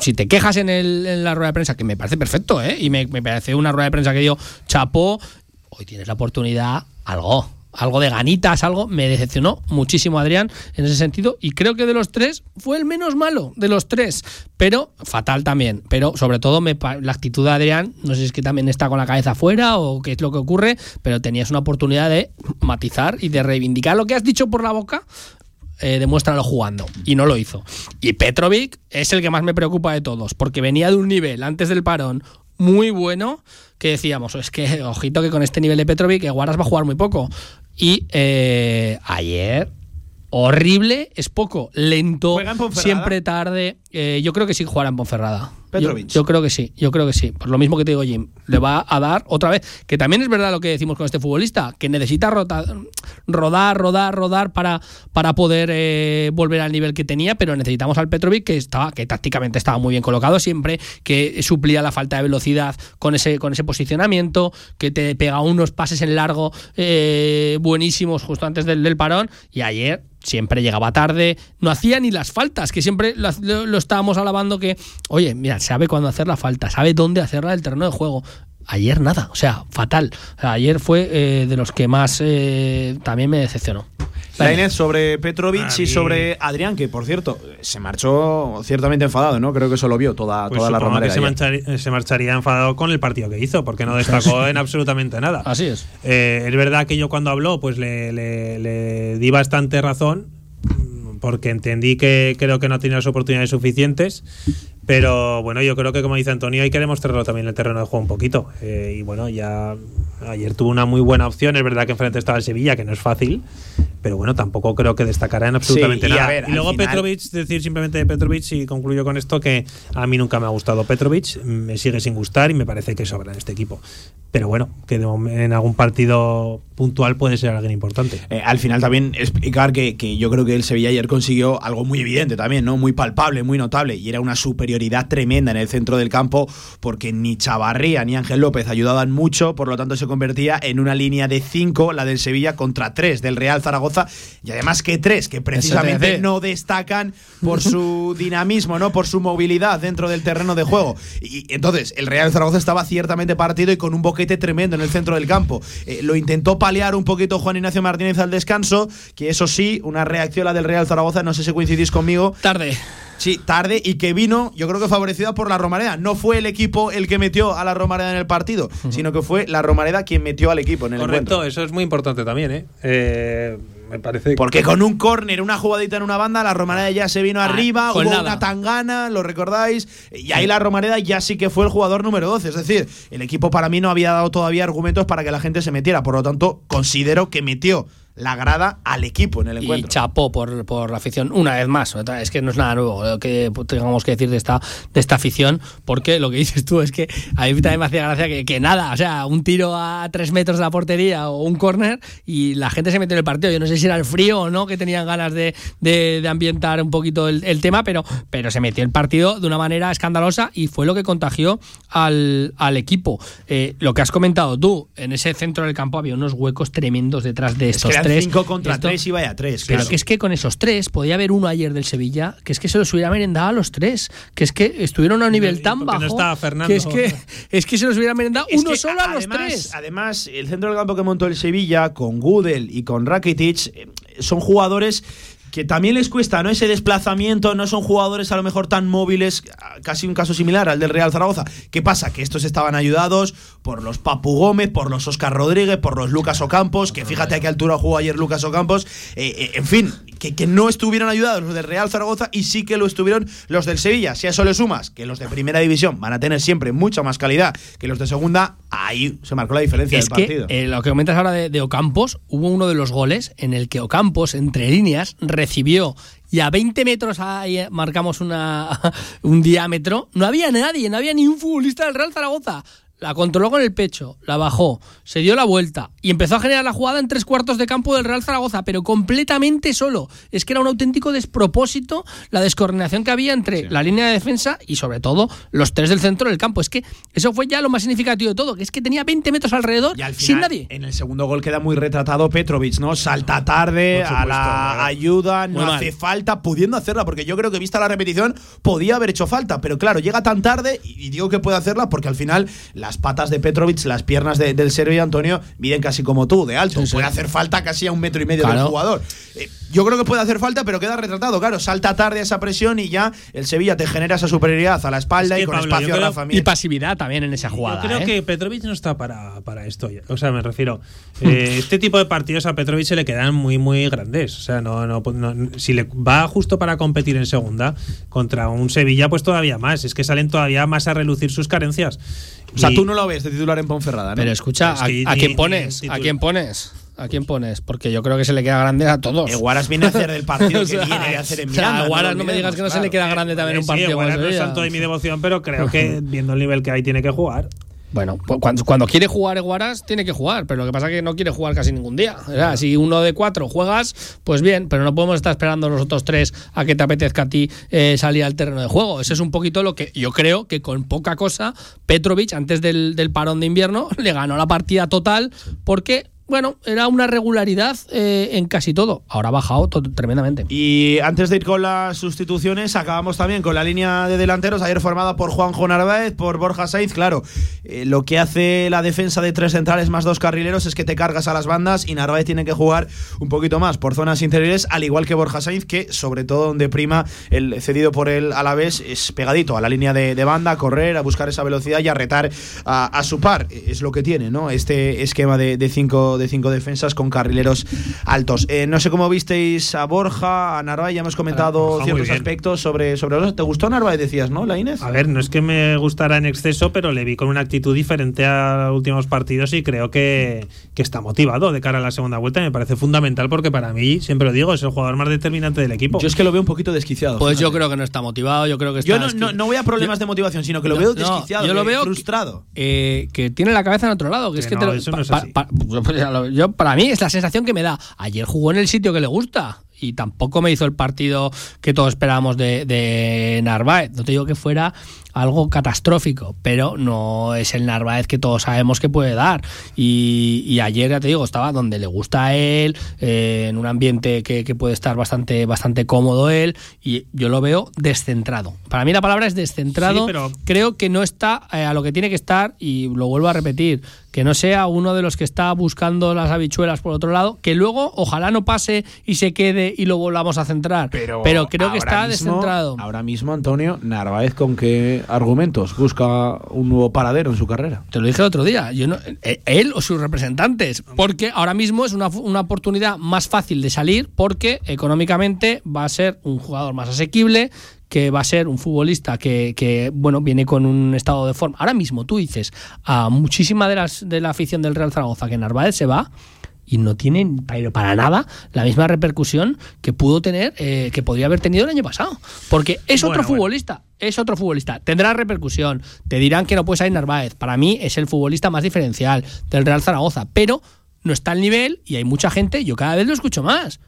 si te quejas en, la rueda de prensa, que me parece perfecto, ¿eh? y me, parece una rueda de prensa que dio chapó, hoy tienes la oportunidad, algo, algo de ganitas, algo, me decepcionó muchísimo Adrián en ese sentido y creo que de los tres fue el menos malo de los tres, pero fatal también, pero sobre todo me, la actitud de Adrián, no sé si es que también está con la cabeza afuera o qué es lo que ocurre, pero tenías una oportunidad de matizar y de reivindicar lo que has dicho por la boca, eh, demuéstralo jugando. Y no lo hizo. Y Petrovic es el que más me preocupa de todos, porque venía de un nivel antes del parón muy bueno que decíamos, es que ojito que con este nivel de Petrovic que Guaras va a jugar muy poco. Y eh, ayer horrible, es poco, lento, siempre tarde. Eh, yo creo que sí jugará en Ponferrada. Yo, Petrovic. yo creo que sí, yo creo que sí. Por lo mismo que te digo, Jim, le va a dar otra vez. Que también es verdad lo que decimos con este futbolista, que necesita rota- rodar, rodar, rodar para, para poder eh, volver al nivel que tenía, pero necesitamos al Petrovic que estaba, que tácticamente estaba muy bien colocado siempre, que suplía la falta de velocidad con ese, con ese posicionamiento, que te pega unos pases en largo eh, buenísimos justo antes del, del parón. Y ayer siempre llegaba tarde, no hacía ni las faltas, que siempre lo, lo- lo estábamos alabando que, oye, mira, sabe cuándo hacer la falta, sabe dónde hacerla del terreno de juego. Ayer nada, o sea, fatal. O sea, ayer fue eh, de los que más eh, también me decepcionó. La Inés sobre Petrovic A y sobre Adrián, que por cierto, se marchó ciertamente enfadado, ¿no? Creo que eso lo vio toda, Pues toda la que romareda. se, marcharía enfadado con el partido que hizo, porque no destacó en absolutamente nada. Así es. Eh, es verdad que yo cuando habló, pues le, le- le di bastante razón, porque entendí que creo que no tenía las oportunidades suficientes. Pero bueno, yo creo que como dice Antonio, hay que demostrarlo también en el terreno de juego un poquito. Eh, y bueno, ya ayer tuvo una muy buena opción. Es verdad que enfrente estaba el Sevilla, que no es fácil. Pero bueno, tampoco creo que destacará en absolutamente Sí, y a nada. ver, y luego final- Petrovic, decir simplemente de Petrovic, y concluyo con esto, que a mí nunca me ha gustado Petrovic, me sigue sin gustar y me parece que sobra en este equipo. Pero bueno, que en algún partido puntual puede ser alguien importante. Eh, al final también explicar que, que yo creo que el Sevilla ayer consiguió algo muy evidente también, ¿no? Muy palpable, muy notable. Y era una superioridad tremenda en el centro del campo, porque ni Chavarría ni Ángel López ayudaban mucho, por lo tanto se convertía en una línea de cinco, la del Sevilla, contra tres del Real Zaragoza. Y además que tres, que precisamente no destacan por su dinamismo, ¿no? Por su movilidad dentro del terreno de juego. Y entonces, el Real Zaragoza estaba ciertamente partido y con un boquete tremendo en el centro del campo. Eh, lo intentó paliar un poquito Juan Ignacio Martínez al descanso, que eso sí, una reacción la del Real Zaragoza, no sé si coincidís conmigo, Tarde. Sí, tarde y que vino, yo creo que favorecida por la Romareda. No fue el equipo el que metió a la Romareda en el partido, sino que fue la Romareda quien metió al equipo en el Correcto, encuentro. eso es muy importante también, ¿eh? Eh, me parece que- Porque con un córner, una jugadita en una banda, la Romareda ya se vino arriba, con hubo nada. una tangana, lo recordáis, y ahí la Romareda ya sí que fue el jugador número 12. Es decir, el equipo para mí no había dado todavía argumentos para que la gente se metiera. Por lo tanto, considero que metió la grada al equipo en el Y encuentro. chapó por, por la afición una vez más. Es que no es nada nuevo lo que tengamos que decir de esta, de esta afición, porque lo que dices tú es que a mí también me hacía gracia que, que nada, o sea, un tiro a tres metros de la portería o un córner y la gente se metió en el partido. Yo no sé si era el frío o no, que tenían ganas de, de- de ambientar un poquito el, el tema, pero, pero se metió el partido de una manera escandalosa y fue lo que contagió al, al equipo. Eh, lo que has comentado tú, en ese centro del campo había unos huecos tremendos detrás de Es estos que tres. 5 contra Esto- 3 y vaya 3. pero que es que con esos tres podía haber uno ayer del Sevilla que es que se los hubiera merendado a los tres, que es que estuvieron a un nivel ¿Y tan qué no bajo estaba Fernando? que es que es que se los hubiera merendado Es uno que solo a los además, tres. Además, el centro del campo que montó el Sevilla con Gudel y con Rakitic eh, son jugadores que también les cuesta no ese desplazamiento, no son jugadores a lo mejor tan móviles, casi un caso similar al del Real Zaragoza. ¿Qué pasa? Que estos estaban ayudados por los Papu Gómez, por los Oscar Rodríguez, por los Lucas Ocampos, que fíjate a qué altura jugó ayer Lucas Ocampos, eh, eh, en fin, que, que no estuvieron ayudados los del Real Zaragoza y sí que lo estuvieron los del Sevilla. Si a eso le sumas que los de primera división van a tener siempre mucha más calidad que los de segunda, ahí se marcó la diferencia Es del que partido. eh, lo que comentas ahora de, de Ocampos, hubo uno de los goles en el que Ocampos, entre líneas, recibió y a 20 metros ahí eh, marcamos una, un diámetro. No había nadie, no había ni un futbolista del Real Zaragoza. La controló con el pecho, la bajó, se dio la vuelta y empezó a generar la jugada en tres cuartos de campo del Real Zaragoza, pero completamente solo. Es que era un auténtico despropósito la descoordinación que había entre la línea de defensa y sobre todo los tres del centro del campo. Es que eso fue ya lo más significativo de todo, que es que tenía 20 metros alrededor Y al sin nadie. En el segundo gol queda muy retratado Petrovic, ¿no? Salta tarde, a la ayuda, Muy no mal. hace falta, pudiendo hacerla, porque yo creo que vista la repetición podía haber hecho falta, pero claro, llega tan tarde y y digo que puede hacerla porque al final las patas de Petrovic, las piernas de- del serbio Antonio, miden casi como tú, de alto. Sí, sí. Puede hacer falta casi a un metro y medio del Claro. jugador. Eh, yo creo que puede hacer falta, pero queda retratado, claro. Salta tarde esa presión y ya el Sevilla te genera esa superioridad a la espalda Es que, y con Pablo, espacio yo a creo- Rafa Y pasividad también en esa jugada. Yo creo ¿eh? que Petrovic no está para, para esto. ya. O sea, me refiero. eh, este tipo de partidos a Petrovic se le quedan muy, muy grandes. O sea, no, no, no- si le va justo para competir en segunda contra un Sevilla, pues todavía más. Es que salen todavía más a relucir sus carencias. O sea, Y- tú no lo ves de titular en Ponferrada, ¿no? Pero escucha, Es ¿a, que a ni- quién ni pones? ¿A quién pones? ¿A quién pones? Porque yo creo que se le queda grande a todos. Guaras viene a hacer el partido O que sea, viene de hacer en o sea, Miranda. Guaras no me digas que no se claro. le queda grande también un Sí, partido igual como no es santo de mi devoción, pero creo que viendo el nivel que hay tiene que jugar. Bueno, cu- cuando, cuando quiere jugar Guaras, tiene que jugar, pero lo que pasa es que no quiere jugar casi ningún día. O si uno de cuatro juegas, pues bien, pero no podemos estar esperando los otros tres a que te apetezca a ti eh, salir al terreno de juego. Eso es un poquito lo que yo creo que con poca cosa, Petrovic, antes del, del parón de invierno, le ganó la partida total porque. Bueno, era una regularidad eh, en casi todo. Ahora ha bajado tremendamente. Y antes de ir con las sustituciones, acabamos también con la línea de delanteros, ayer formada por Juanjo Narváez, por Borja Saiz. Claro, eh, lo que hace la defensa de tres centrales más dos carrileros es que te cargas a las bandas y Narváez tiene que jugar un poquito más por zonas interiores, al igual que Borja Saiz, que sobre todo donde prima el cedido por el Alavés es pegadito a la línea de, banda, a correr, a buscar esa velocidad y a retar a, a su par. Es lo que tiene, ¿no? Este esquema de cinco, de cinco defensas con carrileros altos. Eh, no sé cómo visteis a Borja, a Narváez, ya hemos comentado ciertos aspectos sobre, sobre los. ¿Te gustó Narváez, decías, no, la Inés? A ver, no es que me gustara en exceso, pero le vi con una actitud diferente a los últimos partidos y creo que, que está motivado de cara a la segunda vuelta. y Me parece fundamental porque para mí, siempre lo digo, es el jugador más determinante del equipo. Yo es que lo veo un poquito desquiciado. Pues yo creo que no está motivado, yo creo que está Yo no, no, no voy a problemas de motivación, sino que lo No, veo no, desquiciado, yo lo veo frustrado. eh, que tiene la cabeza en otro lado. Que, es Que te lo- eso no es pa- así. pa- ya lo- yo, para mí es la sensación que me da. Ayer jugó en el sitio que le gusta y tampoco me hizo el partido que todos esperábamos de, de Narváez. No te digo que fuera algo catastrófico, pero no es el Narváez que todos sabemos que puede dar. Y, y ayer, ya te digo, estaba donde le gusta a él, eh, en un ambiente que, que puede estar bastante, bastante cómodo él, y yo lo veo descentrado. Para mí la palabra es descentrado. Sí, pero- Creo que no está eh, a lo que tiene que estar, y lo vuelvo a repetir, que no sea uno de los que está buscando las habichuelas por otro lado, que luego ojalá no pase y se quede y lo volvamos a centrar. Pero, creo que está mismo- descentrado. Ahora mismo, Antonio, Narváez, ¿con qué argumentos busca un nuevo paradero en su carrera? Te lo dije el otro día, yo no, eh, él o sus representantes, porque ahora mismo es una, una oportunidad más fácil de salir porque económicamente va a ser un jugador más asequible, que va a ser un futbolista que, que, bueno, viene con un estado de forma. Ahora mismo tú dices a muchísima de, las, de la afición del Real Zaragoza que Narváez se va y no tiene pero para nada la misma repercusión que pudo tener, eh, que podría haber tenido el año pasado. Porque es Bueno, otro bueno. futbolista, es otro futbolista. Tendrá repercusión, te dirán que no puede salir Narváez. Para mí es el futbolista más diferencial del Real Zaragoza, pero no está al nivel y hay mucha gente, yo cada vez lo escucho más.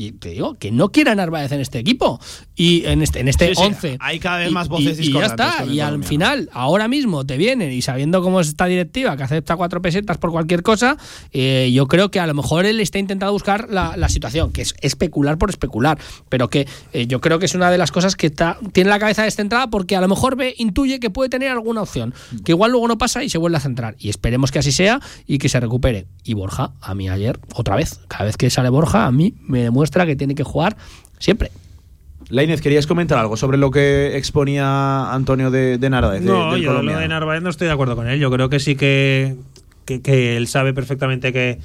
Y te digo que no quiere a Narváez en este equipo. Y en este en este Sí, sí, 11 hay cada vez Y- más voces y, y ya discordantes está y al final ahora mismo te vienen y sabiendo cómo es esta directiva que acepta cuatro pesetas por cualquier cosa eh, yo creo que a lo mejor él está intentando buscar la, la situación que es especular por especular pero que eh, yo creo que es una de las cosas que está tiene la cabeza descentrada porque a lo mejor ve intuye que puede tener alguna opción que igual luego no pasa y se vuelve a centrar. Y esperemos que así sea y que se recupere. Y Borja a mí ayer otra vez cada vez que sale Borja a mí me demuestra que tiene que jugar siempre Lainez, ¿querías comentar algo sobre lo que exponía Antonio de, de Narváez? No, yo lo colombiano? de Narváez no estoy de acuerdo con él. Yo creo que sí que, que, que él sabe perfectamente que,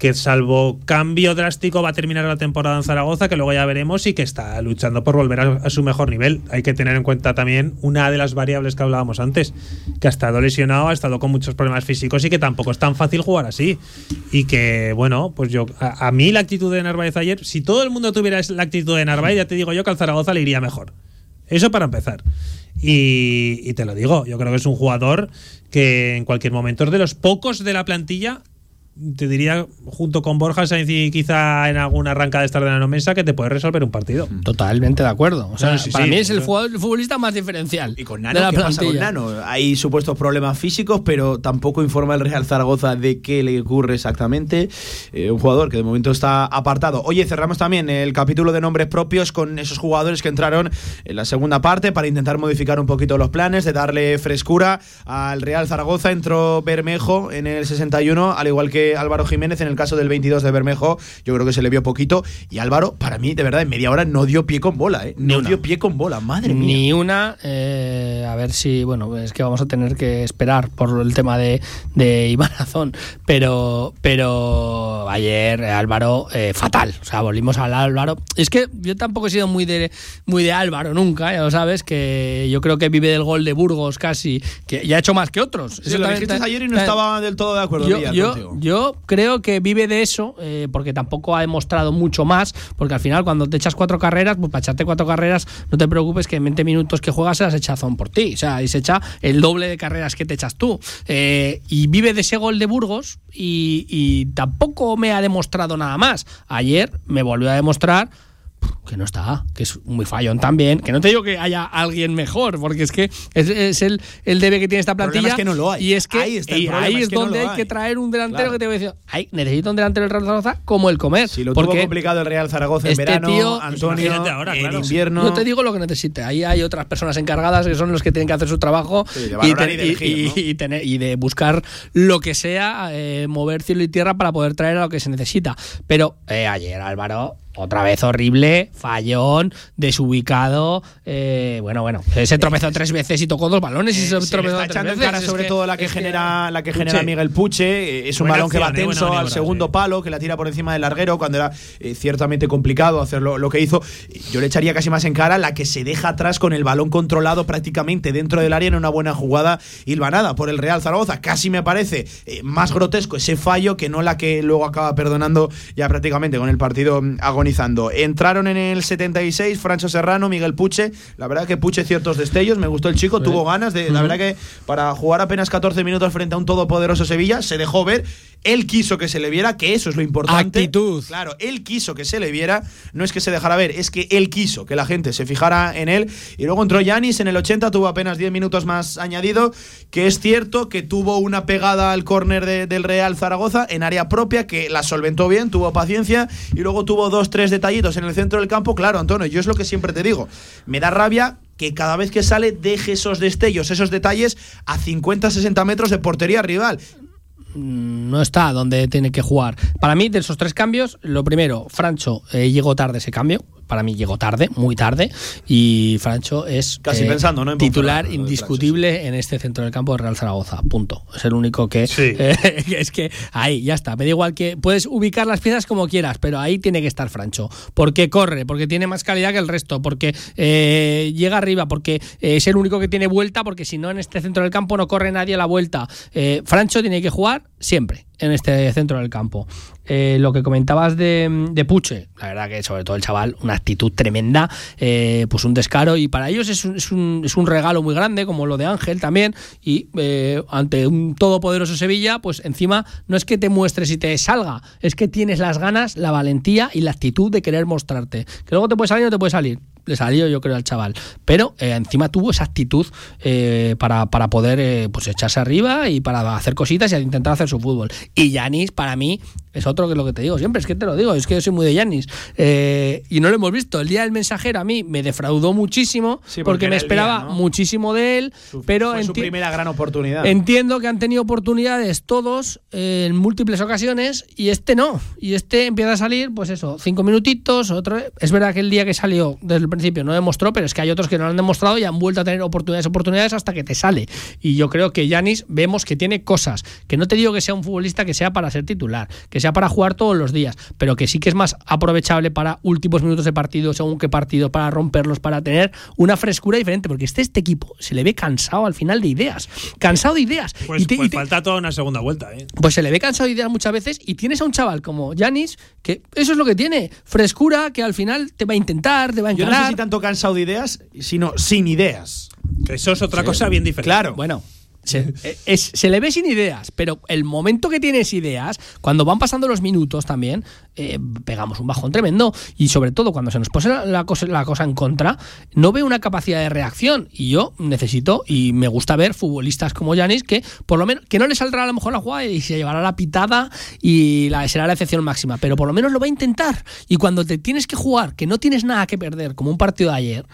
que salvo cambio drástico va a terminar la temporada en Zaragoza, que luego ya veremos, y que está luchando por volver a, su mejor nivel. Hay que tener en cuenta también una de las variables que hablábamos antes, que ha estado lesionado, ha estado con muchos problemas físicos y que tampoco es tan fácil jugar así. Y que, bueno, pues yo, a, a mí la actitud de Narváez ayer, si todo el mundo tuviera la actitud de Narváez, ya te digo yo que al Zaragoza le iría mejor. Eso para empezar. Y, y te lo digo, yo creo que es un jugador que en cualquier momento es de los pocos de la plantilla, te diría, junto con Borja Sainz y quizá en alguna arrancada de estar de la mesa, que te puede resolver un partido. Totalmente de acuerdo. O sea, No, sí, para sí, mí es el, eso. jugador- el futbolista más diferencial. Y con de Nano, la ¿qué pasa con. Nano? Hay supuestos problemas físicos, pero tampoco informa el Real Zaragoza de qué le ocurre exactamente. Eh, un jugador que de momento está apartado. Oye, cerramos también el capítulo de nombres propios con esos jugadores que entraron en la segunda parte para intentar modificar un poquito los planes, de darle frescura al Real Zaragoza. Entró Bermejo en el 61, al igual que Álvaro Jiménez en el caso del 22 de Bermejo. Yo creo que se le vio poquito. Y Álvaro, para mí, de verdad, en media hora no dio pie con bola, ¿eh? No dio pie con bola, madre mía. Ni una. eh, a ver si. Bueno, es que vamos a tener que esperar por el tema de, de Iván Azón. Pero, pero ayer eh, Álvaro, eh, fatal. O sea, volvimos al Álvaro. Es que yo tampoco he sido muy de, muy de Álvaro nunca, ya lo sabes, que yo creo que vive del gol de Burgos casi, que ya ha hecho más que otros. Sí, lo también- dijiste ayer y no estaba del todo de acuerdo. yo. Creo que vive de eso, eh, porque tampoco ha demostrado mucho más, porque al final cuando te echas cuatro carreras, pues para echarte cuatro carreras, no te preocupes que en 20 minutos que juegas se las por ti, o sea, y se echa el doble de carreras que te echas tú. Eh, y vive de ese gol de Burgos y tampoco me ha demostrado nada más. Ayer me volvió a demostrar que no está, que es muy fallón también, que no te digo que haya alguien mejor, porque es que es, es el, el debe que tiene esta plantilla. es que no lo hay. Y es que Ahí está el y problema, ahí es es, que donde hay que traer un delantero Claro. que te voy a decir, ay, necesito un delantero del Real Zaragoza como el comer. Si lo tuvo porque complicado el Real Zaragoza en este verano, tío- Antonio, ahora, en claro. invierno. yo te digo lo que necesite. Ahí hay otras personas encargadas que son los que tienen que hacer su trabajo Sí, de y, valorar te- y de elegir, y- ¿no? y tener- y de buscar lo que sea, eh, mover cielo y tierra para poder traer a lo que se necesita. Pero eh, ayer, Álvaro, otra vez horrible, fallón, desubicado. eh, bueno, bueno, se tropezó tres veces y tocó dos balones y se, Eh, se le tropezó está tres en veces. cara Es sobre que- todo la que genera la que Puche. genera Miguel Puche eh, es un Buena balón que va eh, tenso al segundo sí. palo que la tira por encima del larguero cuando era eh, ciertamente complicado hacer lo, que hizo yo le echaría casi más en cara la que se deja atrás con el balón controlado prácticamente dentro del área en una buena jugada hilvanada por el Real Zaragoza casi me parece eh, más grotesco ese fallo que no la que luego acaba perdonando ya prácticamente con el partido entraron en el 76, Francho Serrano, Miguel Puche. La verdad que Puche ciertos destellos, me gustó el chico, tuvo ganas de. La verdad que para jugar apenas 14 minutos frente a un todopoderoso Sevilla, se dejó ver. Él quiso que se le viera, que eso es lo importante. Actitud. Claro, él quiso que se le viera, no es que se dejara ver, es que él quiso que la gente se fijara en él. Y luego entró Yanis en el 80, tuvo apenas 10 minutos más añadido, que es cierto que tuvo una pegada al córner de- del Real Zaragoza en área propia, que la solventó bien, tuvo paciencia, y luego tuvo dos, tres detallitos en el centro del campo. Claro, Antonio, yo es lo que siempre te digo, me da rabia que cada vez que sale deje esos destellos, esos detalles a 50, 60 metros de portería rival. No está donde tiene que jugar. Para mí, de esos tres cambios, lo primero, Francho eh, llegó tarde ese cambio. Para mí llegó tarde, muy tarde. Y Francho es eh, Casi pensando, ¿no? titular indiscutible en este centro del campo de Real Zaragoza. Punto. Es el único que. eh, es que ahí, ya está. Me da igual que puedes ubicar las piezas como quieras, pero ahí tiene que estar Francho. Porque corre, porque tiene más calidad que el resto, porque eh, llega arriba, porque eh, es el único que tiene vuelta, porque si no en este centro del campo no corre nadie a la vuelta. Eh, Francho tiene que jugar siempre en este centro del campo. Eh, lo que comentabas de, Puche, la verdad que sobre todo el chaval, una actitud tremenda, eh, pues un descaro y para ellos es un, es, un, regalo muy grande, como lo de Ángel también, y eh, ante un todopoderoso Sevilla, pues encima no es que te muestres y te salga, es que tienes las ganas, la valentía y la actitud de querer mostrarte. Que luego te puede salir o no te puede salir. Le salió yo creo al chaval. Pero encima tuvo esa actitud para, para poder pues echarse arriba y para hacer cositas y intentar hacer su fútbol. Y Yanis, para mí, es otro que lo que te digo siempre, es que te lo digo, es que yo soy muy de Yanis. Eh, y no lo hemos visto. El día del mensajero a mí me defraudó muchísimo Sí, porque me esperaba día, ¿no? muchísimo de él, pero Fue su primera gran oportunidad. Entiendo que han tenido oportunidades todos eh, en múltiples ocasiones y este no. Y este empieza a salir, pues eso, cinco minutitos, otro. Es verdad que el día que salió desde el principio no demostró, pero es que hay otros que no lo han demostrado y han vuelto a tener oportunidades, oportunidades hasta que te sale. Y yo creo que Yanis vemos que tiene cosas. Que no te digo que sea un futbolista que sea para ser titular, que sea para jugar todos los días, pero que sí que es más aprovechable para últimos minutos de partido, según qué partido, para romperlos, para tener una frescura diferente. Porque este, este equipo se le ve cansado al final de ideas. Cansado de ideas. Pues, Y te- y pues te- falta toda una segunda vuelta, ¿eh? pues se le ve cansado de ideas muchas veces y tienes a un chaval como Yanis que eso es lo que tiene, frescura que al final te va a intentar, te va a Yo no encarar. sé si tanto cansado de ideas, sino sin ideas. Que eso es otra cosa bien diferente. Claro. Bueno, se, eh, se le ve sin ideas, pero el momento que tienes ideas, cuando van pasando los minutos también, eh, pegamos un bajón tremendo. Y sobre todo cuando se nos pone la, cosa, la cosa en contra, no veo una capacidad de reacción. Y yo necesito y me gusta ver futbolistas como Yanis que por lo menos, que no le saldrá a lo mejor la jugada y se llevará la pitada y la, será la excepción máxima, pero por lo menos lo va a intentar. Y cuando te tienes que jugar, que no tienes nada que perder, como un partido de ayer,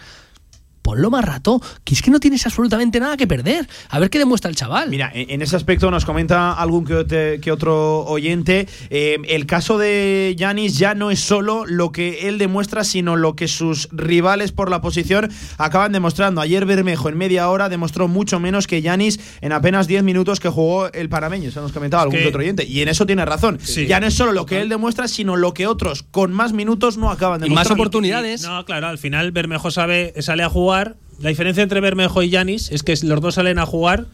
ponlo más rato, que es que no tienes absolutamente nada que perder. A ver qué demuestra el chaval. Mira, en ese aspecto nos comenta algún que, otro oyente. eh, el caso de Yanis ya no es solo lo que él demuestra, sino lo que sus rivales por la posición acaban demostrando. Ayer Bermejo en media hora demostró mucho menos que Yanis en apenas 10 minutos que jugó el panameño. Eso nos comentaba algún que- que otro oyente. Y en eso tiene razón. Sí. Ya no es solo lo que él demuestra, sino lo que otros con más minutos no acaban de Y más demostrar. oportunidades. No, claro, al final Bermejo sabe, sale a jugar. La diferencia entre Bermejo y Yanis es que los dos salen a jugar,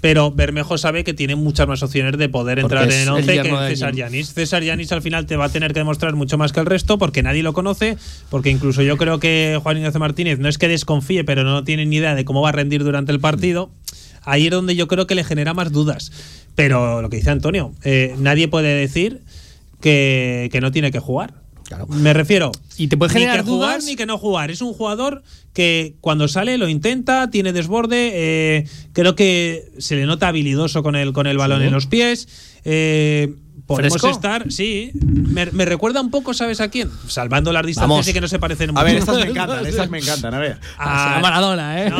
pero Bermejo sabe que tiene muchas más opciones de poder Porque entrar en el el 11 que César. Yanis. César Yanis al final te va a tener que demostrar mucho más que el resto porque nadie lo conoce, porque incluso yo creo que Juan Ignacio Martínez no es que desconfíe, pero no tiene ni idea de cómo va a rendir durante el partido. Ahí es donde yo creo que le genera más dudas. Pero lo que dice Antonio, eh, nadie puede decir que, que no tiene que jugar. Me refiero. Y te puede ni generar que jugar dudas. ni que no jugar. Es un jugador que cuando sale lo intenta, tiene desborde. eh, creo que se le nota habilidoso con el, con el balón Sí. en los pies. eh, podemos Fresco. estar, sí. Me, me recuerda un poco, ¿sabes a quién? Salvando las distancias Vamos. y que no se parecen mucho. A ver, estas me encantan, estas me encantan. A ver. A- A Maradona, ¿eh?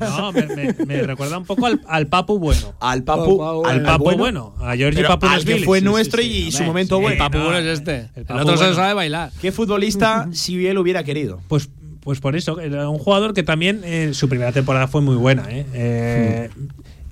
No, me, me- me recuerda un poco al, al Papu bueno. Al Papu, Al Papu bueno. A Georgi Pero Papu al que fue nuestro y su momento bueno. El papu no, bueno es este. el otro se sabe bailar. ¿Qué futbolista si él hubiera querido? Pues, pues por eso, era un jugador que también eh, su primera temporada fue muy buena. ¿eh? Eh,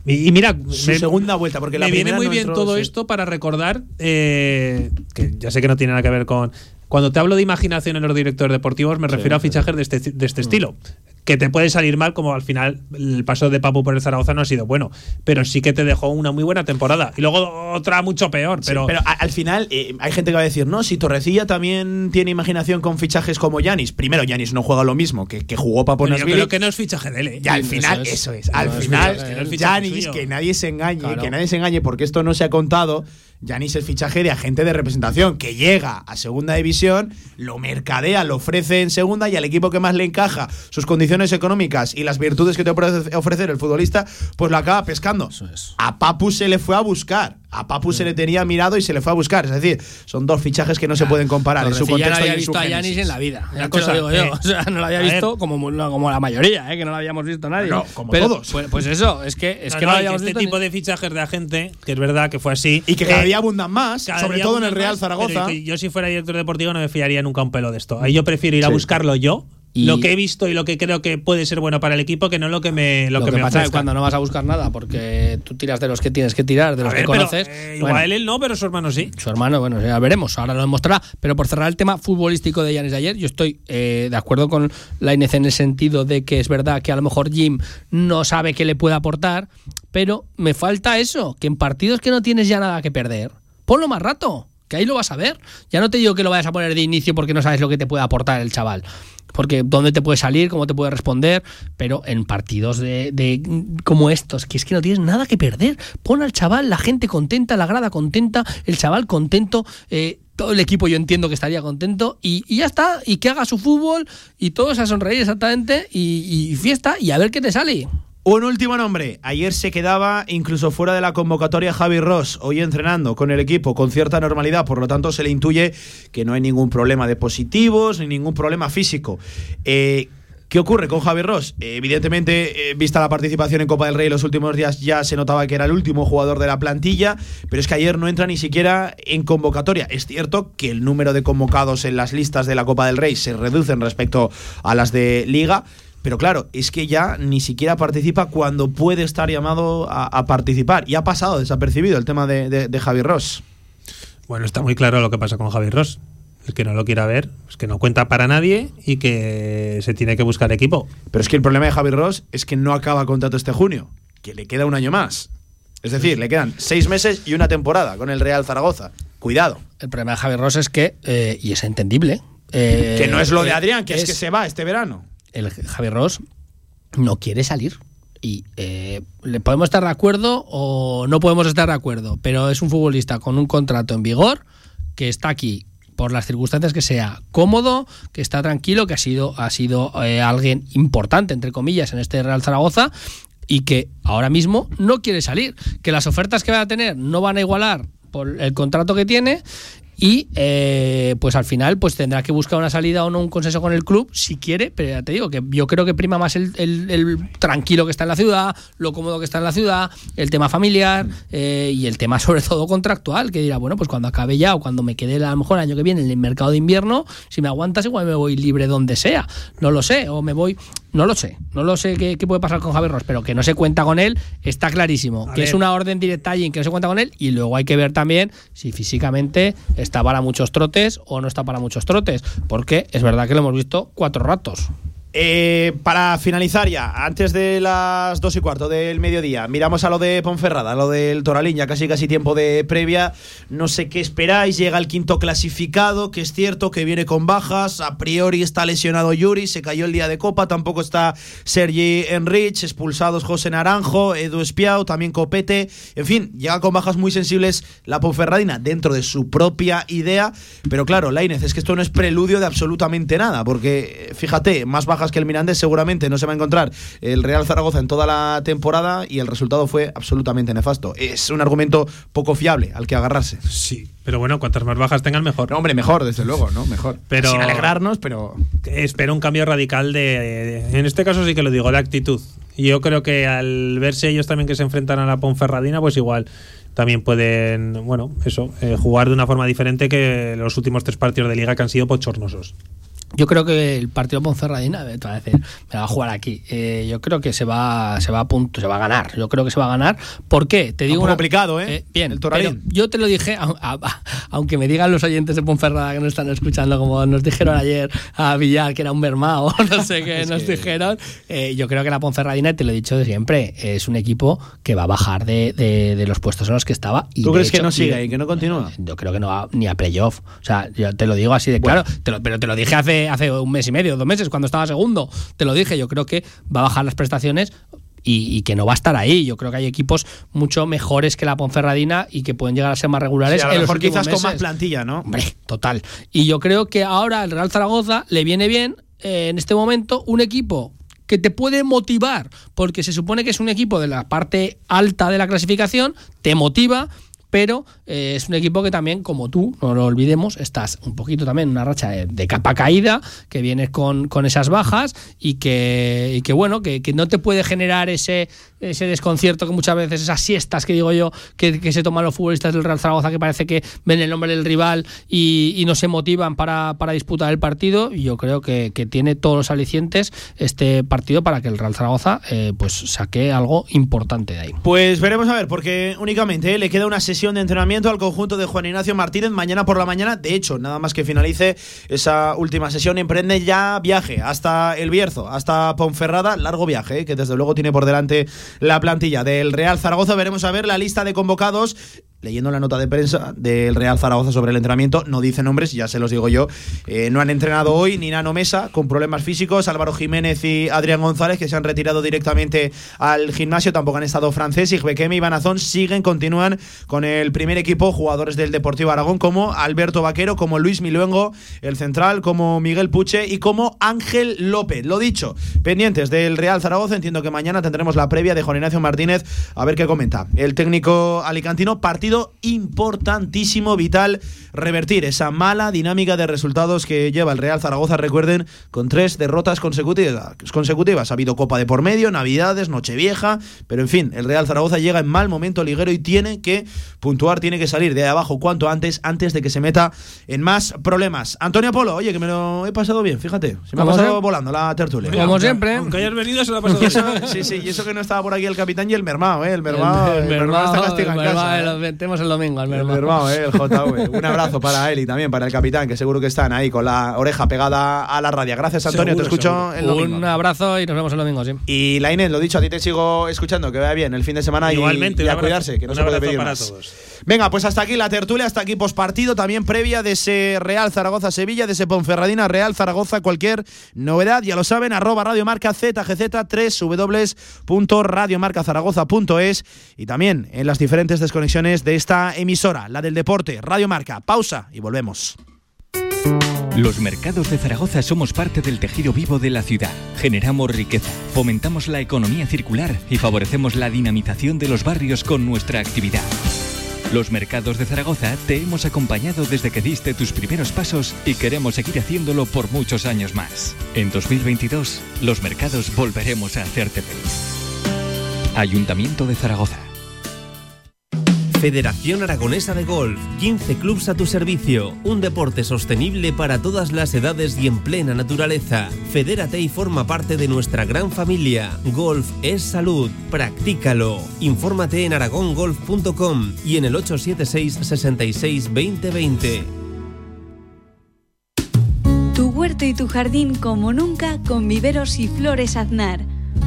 y, y mira, Su segunda vuelta, porque la me viene muy no bien entró, todo sí. esto para recordar eh, que ya sé que no tiene nada que ver con. Cuando te hablo de imaginación en los directores deportivos, me refiero a fichajes de este, de este estilo. Que te puede salir mal, como al final el paso de Papu por el Zaragoza no ha sido bueno, pero sí que te dejó una muy buena temporada. Y luego otra mucho peor, Sí, pero, pero a- al final eh, hay gente que va a decir, no, si Torrecilla también tiene imaginación con fichajes como Yanis. Primero, Yanis no juega lo mismo que, que jugó para pero yo creo que no es fichaje de él. ¿eh? Y al Eso final, es. eso es. Al No final. Yanis, que nadie se engañe, Claro. que nadie se engañe, porque esto no se ha contado. Yanis es fichaje de agente de representación que llega a segunda división, lo mercadea, lo ofrece en segunda y al equipo que más le encaja sus condiciones económicas y las virtudes que te puede ofrecer el futbolista, pues lo acaba pescando. A Papu se le fue a buscar. A Papu se le tenía mirado y se le fue a buscar. Es decir, son dos fichajes que no se pueden comparar en su contexto no y había visto a. Yanis en la vida. Ya cosa, lo digo yo. eh, O sea, no lo había a visto como, como la mayoría, eh, que no lo habíamos visto nadie. No, como Pero, todos. Pues, pues eso, es que, es No, que no, no, habíamos este visto. tipo ni- de fichajes de agente, que es verdad que fue así. Y que cada eh, día abundan más, cada sobre día todo en el Real más, Zaragoza. que yo si fuera director deportivo no me fiaría nunca un pelo de esto. Ahí yo prefiero ir a Sí. buscarlo yo, Y- lo que he visto y lo que creo que puede ser bueno para el equipo, que no lo que me lo, Lo, que, que, me pasa es cuando no vas a buscar nada, porque tú tiras de los que tienes que tirar, de A los ver, que pero, conoces. eh, bueno, igual él no, pero su hermano sí. Su hermano, bueno, ya veremos, ahora lo demostrará. Pero por cerrar el tema futbolístico de Yanis de ayer, yo estoy eh, de acuerdo con la Inés en el sentido de que es verdad que a lo mejor Jim no sabe qué le puede aportar, pero me falta eso, que en partidos que no tienes ya nada que perder, ponlo más rato, que ahí lo vas a ver. Ya no te digo que lo vayas a poner de inicio porque no sabes lo que te puede aportar el chaval. Porque dónde te puede salir, cómo te puede responder, pero en partidos de, de- como estos, que es que no tienes nada que perder. Pon al chaval, la gente contenta, la grada contenta, el chaval contento, eh, todo el equipo yo entiendo que estaría contento y, ya está, y que haga su fútbol y todos a sonreír exactamente y, y fiesta y a ver qué te sale. Un último nombre. Ayer se quedaba incluso fuera de la convocatoria Javi Ross, hoy entrenando con el equipo con cierta normalidad, por lo tanto se le intuye que no hay ningún problema de positivos ni ningún problema físico. Eh, ¿Qué ocurre con Javi Ross? Evidentemente, eh, vista la participación en Copa del Rey los últimos días, ya se notaba que era el último jugador de la plantilla, pero es que ayer no entra ni siquiera en convocatoria. Es cierto que el número de convocados en las listas de la Copa del Rey se reducen respecto a las de Liga, pero claro, es que ya ni siquiera participa cuando puede estar llamado a, a participar. Y ha pasado desapercibido el tema de, de- de Javi Ross. Bueno, está muy claro lo que pasa con Javi Ross. El que no lo quiera ver, es que no cuenta para nadie y que se tiene que buscar equipo. Pero es que el problema de Javi Ross es que no acaba contrato este junio, que le queda un año más. Es decir, le quedan seis meses y una temporada con el Real Zaragoza. Cuidado. El problema de Javier Ross es que, eh, y es entendible, eh, que no es lo de eh, Adrián, que es, que se va este verano. El Javier Ross no quiere salir. Y eh, le podemos estar de acuerdo o no podemos estar de acuerdo, pero es un futbolista con un contrato en vigor que está aquí por las circunstancias que sea cómodo, que está tranquilo, que ha sido, ha sido eh, alguien importante, entre comillas, en este Real Zaragoza y que ahora mismo no quiere salir, que las ofertas que va a tener no van a igualar por el contrato que tiene y eh, pues al final pues tendrá que buscar una salida o no un consenso con el club si quiere, pero ya te digo que yo creo que prima más el, el- el tranquilo que está en la ciudad, lo cómodo que está en la ciudad, el tema familiar eh, y el tema sobre todo contractual, que dirá, bueno, pues cuando acabe ya o cuando me quede a lo mejor el año que viene en el mercado de invierno, si me aguantas igual me voy libre donde sea, no lo sé, o me voy, no lo sé, no lo sé qué, qué puede pasar con Javier Ross, pero que no se cuenta con él, está clarísimo, A que es una orden directa en que no se cuenta con él y luego hay que ver también si físicamente está para muchos trotes o no está para muchos trotes, porque es verdad que lo hemos visto cuatro ratos. Eh, para finalizar ya, antes de las dos y cuarto del mediodía, miramos a lo de Ponferrada, lo del Toralín, ya casi casi tiempo de previa. No sé qué esperáis, llega el quinto clasificado, que es cierto que viene con bajas. A priori está lesionado Yuri, se cayó el día de Copa, tampoco está Sergi Enrich, expulsados José Naranjo, Edu Espiau, también Copete. En fin, llega con bajas muy sensibles la Ponferradina dentro de su propia idea. Pero claro, Lainez, es que esto no es preludio de absolutamente nada, porque eh, fíjate, más bajas que el Mirandés seguramente no se va a encontrar el Real Zaragoza en toda la temporada y el resultado fue absolutamente nefasto. Es un argumento poco fiable al que agarrarse. Sí, pero bueno, cuantas más bajas tengan, mejor. No, hombre, mejor, desde luego, ¿no? Mejor. Pero- Sin alegrarnos, pero. Espero un cambio radical de, de- En este caso sí que lo digo, de actitud. Y yo creo que al verse ellos también que se enfrentan a la Ponferradina, pues igual también pueden, bueno, eso, eh, jugar de una forma diferente que los últimos tres partidos de liga que han sido pochornosos. Yo creo que el partido Ponferradina, te va a decir, me va a jugar aquí. Eh, yo creo que se va, se va a punto, se va a ganar. Yo creo que se va a ganar. ¿Por qué? Te digo Un complicado, ¿eh? bien, El pero yo te lo dije, a- a- aunque me digan los oyentes de Ponferrada que nos están escuchando, como nos dijeron ayer a Villar que era un mermao, no sé qué nos dijeron. eh, yo creo que la Ponferradina, te lo he dicho de siempre, es un equipo que va a bajar de, de- de los puestos en los que estaba. Y ¿Tú crees que no sigue y que no continúa? yo creo que no va ni a playoff. O sea, yo te lo digo así de claro, te lo- pero te lo dije hace, hace un mes y medio, dos meses, cuando estaba segundo. Te lo dije, yo creo que va a bajar las prestaciones. Y, y que no va a estar ahí. Yo creo que hay equipos mucho mejores que la Ponferradina y que pueden llegar a ser más regulares. Sí, a lo en mejor quizás con más plantilla, ¿no? Hombre, total. Y yo creo que ahora el Real Zaragoza le viene bien eh, en este momento un equipo que te puede motivar, porque se supone que es un equipo de la parte alta de la clasificación, te motiva, pero eh, es un equipo que también, como tú, no lo olvidemos, estás un poquito también en una racha de, capa caída, que vienes con, con esas bajas y que, que bueno, que, que no te puede generar ese, ese desconcierto que muchas veces, esas siestas que digo yo, que, que se toman los futbolistas del Real Zaragoza, que parece que ven el nombre del rival y, no se motivan para, para disputar el partido. Yo creo que, que tiene todos los alicientes este partido para que el Real Zaragoza eh, pues saque algo importante de ahí. Pues veremos a ver, porque únicamente eh, le queda una sesión de entrenamiento al conjunto de Juan Ignacio Martínez mañana por la mañana. De hecho, nada más que finalice esa última sesión, emprende ya viaje hasta el Bierzo, hasta Ponferrada. Largo viaje, eh, que desde luego tiene por delante la plantilla del Real Zaragoza. Veremos a ver la lista de convocados. Leyendo la nota de prensa del Real Zaragoza sobre el entrenamiento, no dice nombres, ya se los digo yo. Eh, no han entrenado hoy ni Nano Mesa con problemas físicos, Álvaro Jiménez y Adrián González, que se han retirado directamente al gimnasio. Tampoco han estado Francés, y Bekeme y Banazón siguen, continúan con el primer equipo, jugadores del Deportivo Aragón, como Alberto Vaquero, como Luis Miluengo, el central, como Miguel Puche y como Ángel López. Lo dicho, pendientes del Real Zaragoza, entiendo que mañana tendremos la previa de Juan Ignacio Martínez, a ver qué comenta. El técnico alicantino, partido importantísimo, vital, revertir esa mala dinámica de resultados que lleva el Real Zaragoza, recuerden, con tres derrotas consecutivas. consecutivas. Ha habido Copa de por medio, Navidades, Nochevieja, pero en fin, el Real Zaragoza llega en mal momento liguero y tiene que puntuar, tiene que salir de abajo cuanto antes, antes de que se meta en más problemas. Antonio Polo, oye, que me lo he pasado bien, fíjate, se me ha pasado siempre. volando la tertulia. Como aunque- siempre. Aunque hayas venido, se lo ha pasado bien. sí, sí, y eso que no estaba por aquí el capitán y el mermao, ¿eh? El mermao, el, mermao está castigado en casa. ¿eh? Lo metemos el domingo al El mermao, ¿eh? El JV. Un abrazo para él y también para el capitán, que seguro que están ahí con la oreja pegada a la radio. Gracias, Antonio, Seguro, te escucho seguro. el domingo. Un abrazo y nos vemos el domingo, sí. Y la Inés, lo dicho, a ti te sigo escuchando, que vaya bien el fin de semana y- Igualmente, y, un a abrazo. cuidarse, que no Un se puede pedir para más. todos. Venga, pues hasta aquí la tertulia, hasta aquí pospartido, también previa de ese Real Zaragoza-Sevilla, de ese Ponferradina Real Zaragoza, cualquier novedad, ya lo saben, arroba radiomarca ZGZ, 3 www.radiomarcazaragoza.es y también en las diferentes desconexiones de esta emisora, la del deporte, Radio Marca. Pausa y volvemos. Los mercados de Zaragoza somos parte del tejido vivo de la ciudad. Generamos riqueza, fomentamos la economía circular y favorecemos la dinamización de los barrios con nuestra actividad. Los mercados de Zaragoza te hemos acompañado desde que diste tus primeros pasos y queremos seguir haciéndolo por muchos años más. En 2022, los mercados volveremos a hacerte feliz. Ayuntamiento de Zaragoza. Federación Aragonesa de Golf, 15 clubs a tu servicio, un deporte sostenible para todas las edades y en plena naturaleza. Fedérate y forma parte de nuestra gran familia. Golf es salud, practícalo. Infórmate en aragongolf.com y en el 876 66 2020. Tu huerto y tu jardín como nunca con viveros y flores Aznar.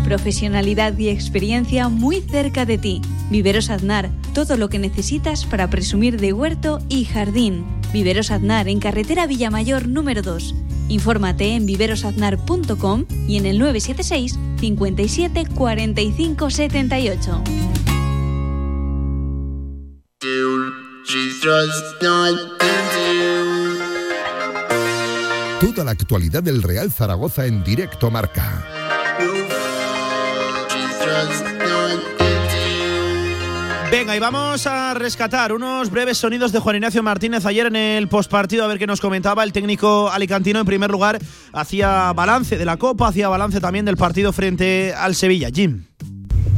Profesionalidad y experiencia muy cerca de ti. Viveros Aznar, todo lo que necesitas para presumir de huerto y jardín. Viveros Aznar en carretera Villamayor número 2. Infórmate en viverosaznar.com y en el 976 57 45 78. Toda la actualidad del Real Zaragoza en directo marca. Venga, y vamos a rescatar unos breves sonidos de Juan Ignacio Martínez ayer en el postpartido, a ver qué nos comentaba el técnico alicantino. En primer lugar, hacía balance de la Copa, hacía balance también del partido frente al Sevilla. Jim.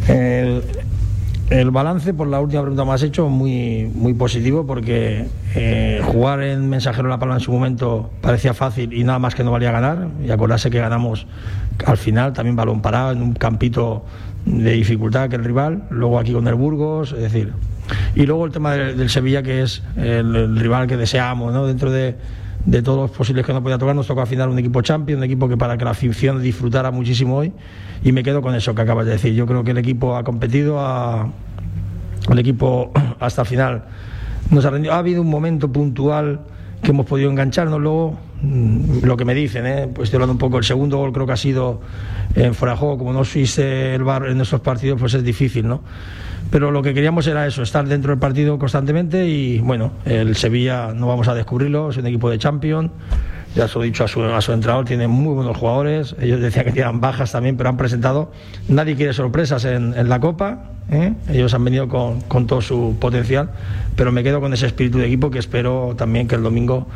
El- balance, por la última pregunta que me has hecho, muy, muy positivo porque eh, jugar en Mensajero La Palma en su momento parecía fácil y nada más que no valía ganar. Y acordarse que ganamos al final, también balón parado, en un campito de dificultad que el rival. Luego aquí con el Burgos, es decir. Y luego el tema del, del Sevilla, que es el, rival que deseamos, ¿no? Dentro de, de todos los posibles que nos podía tocar, nos tocó al final un equipo champion, un equipo que para que la afición disfrutara muchísimo hoy. Y me quedo con eso que acabas de decir. Yo creo que el equipo ha competido, ha, el equipo hasta el final nos ha rendido. Ha habido un momento puntual que hemos podido engancharnos luego lo que me dicen, ¿eh? pues estoy hablando un poco el segundo gol creo que ha sido en juego como no suiste el bar en esos partidos pues es difícil ¿no? pero lo que queríamos era eso estar dentro del partido constantemente y bueno el Sevilla no vamos a descubrirlo es un equipo de Champions ya se lo he dicho a su, a su entrenador, tiene muy buenos jugadores. Ellos decían que tienen bajas también, pero han presentado. Nadie quiere sorpresas en, en la Copa. ¿eh? Ellos han venido con, con todo su potencial, pero me quedo con ese espíritu de equipo que espero también que el domingo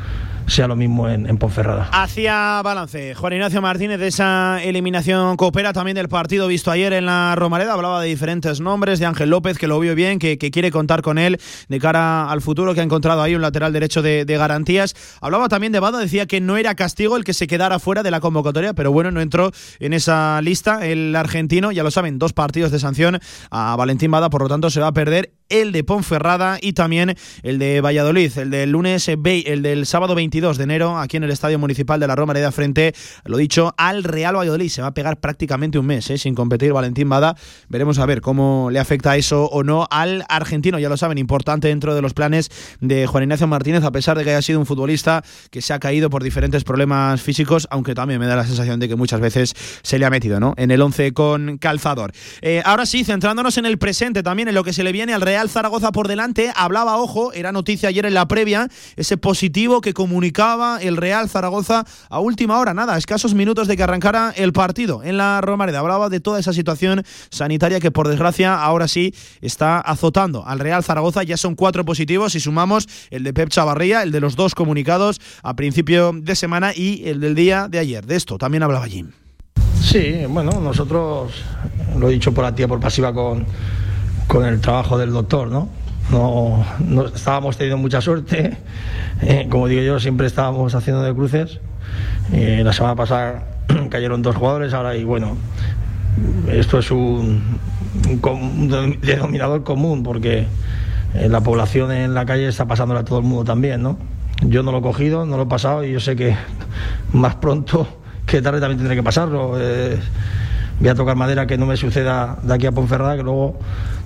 sea lo mismo en, Ponferrada. Hacia balance, Juan Ignacio Martínez de esa eliminación coopera también del partido visto ayer en la Romareda. Hablaba de diferentes nombres, de Ángel López, que lo vio bien, que, que quiere contar con él de cara al futuro, que ha encontrado ahí un lateral derecho de, de garantías. Hablaba también de Bada, decía que no era castigo el que se quedara fuera de la convocatoria, pero bueno, no entró en esa lista el argentino. Ya lo saben, dos partidos de sanción a Valentín Bada, por lo tanto se va a perder el de Ponferrada y también el de Valladolid, el del lunes, el del sábado 22 de enero, aquí en el Estadio Municipal de la Romareda, frente, lo dicho, al Real Valladolid. Se va a pegar prácticamente un mes ¿eh? sin competir Valentín Bada. Veremos a ver cómo le afecta eso o no al argentino, ya lo saben, importante dentro de los planes de Juan Ignacio Martínez, a pesar de que haya sido un futbolista que se ha caído por diferentes problemas físicos, aunque también me da la sensación de que muchas veces se le ha metido ¿no? en el 11 con calzador. Eh, ahora sí, centrándonos en el presente, también en lo que se le viene al Real Zaragoza por delante, hablaba, ojo, era noticia ayer en la previa, ese positivo que comunicaba el Real Zaragoza a última hora, nada, escasos minutos de que arrancara el partido en la Romareda. Hablaba de toda esa situación sanitaria que por desgracia ahora sí está azotando al Real Zaragoza. Ya son cuatro positivos y sumamos el de Pep Chavarría, el de los dos comunicados a principio de semana y el del día de ayer. De esto también hablaba Jim. Sí, bueno, nosotros lo he dicho por activa por pasiva con, con el trabajo del doctor, ¿no? No, estábamos teniendo mucha suerte, eh, como digo yo, siempre estábamos haciendo de cruces. Eh, la semana pasada cayeron dos jugadores, ahora y bueno, esto es un, un denominador común porque eh, la población en la calle está pasándole a todo el mundo también, ¿no? Yo no lo he cogido, no lo he pasado y yo sé que más pronto que tarde también tendré que pasarlo. Voy a tocar madera que no me suceda de aquí a Ponferrada, que luego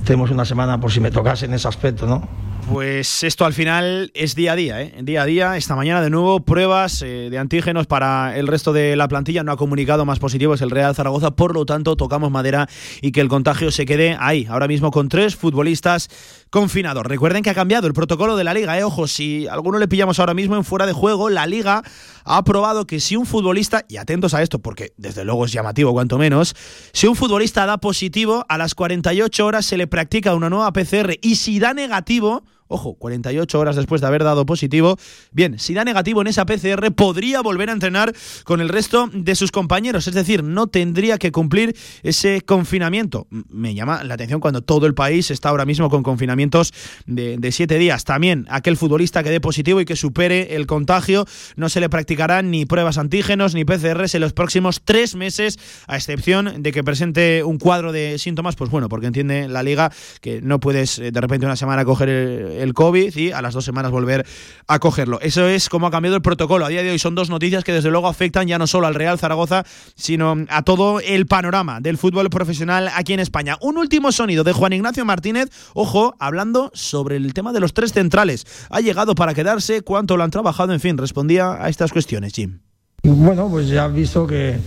tenemos una semana por si me tocase en ese aspecto, ¿no? Pues esto al final es día a día, ¿eh? Día a día. Esta mañana de nuevo pruebas eh, de antígenos para el resto de la plantilla. No ha comunicado más positivos el Real Zaragoza, por lo tanto tocamos madera y que el contagio se quede ahí. Ahora mismo con tres futbolistas confinados. Recuerden que ha cambiado el protocolo de la liga, ¿eh? Ojo, si alguno le pillamos ahora mismo en fuera de juego, la liga ha aprobado que si un futbolista, y atentos a esto porque desde luego es llamativo cuanto menos, si un futbolista da positivo, a las 48 horas se le practica una nueva PCR y si da negativo, Ojo, 48 horas después de haber dado positivo. Bien, si da negativo en esa PCR, podría volver a entrenar con el resto de sus compañeros. Es decir, no tendría que cumplir ese confinamiento. Me llama la atención cuando todo el país está ahora mismo con confinamientos de, de siete días. También aquel futbolista que dé positivo y que supere el contagio, no se le practicarán ni pruebas antígenos ni PCRs en los próximos tres meses, a excepción de que presente un cuadro de síntomas. Pues bueno, porque entiende la liga que no puedes eh, de repente una semana coger el, el COVID y a las dos semanas volver a cogerlo. Eso es como ha cambiado el protocolo. A día de hoy son dos noticias que desde luego afectan ya no solo al Real Zaragoza, sino a todo el panorama del fútbol profesional aquí en España. Un último sonido de Juan Ignacio Martínez, ojo, hablando sobre el tema de los tres centrales. Ha llegado para quedarse, cuánto lo han trabajado, en fin, respondía a estas cuestiones, Jim. Bueno, pues ya has visto que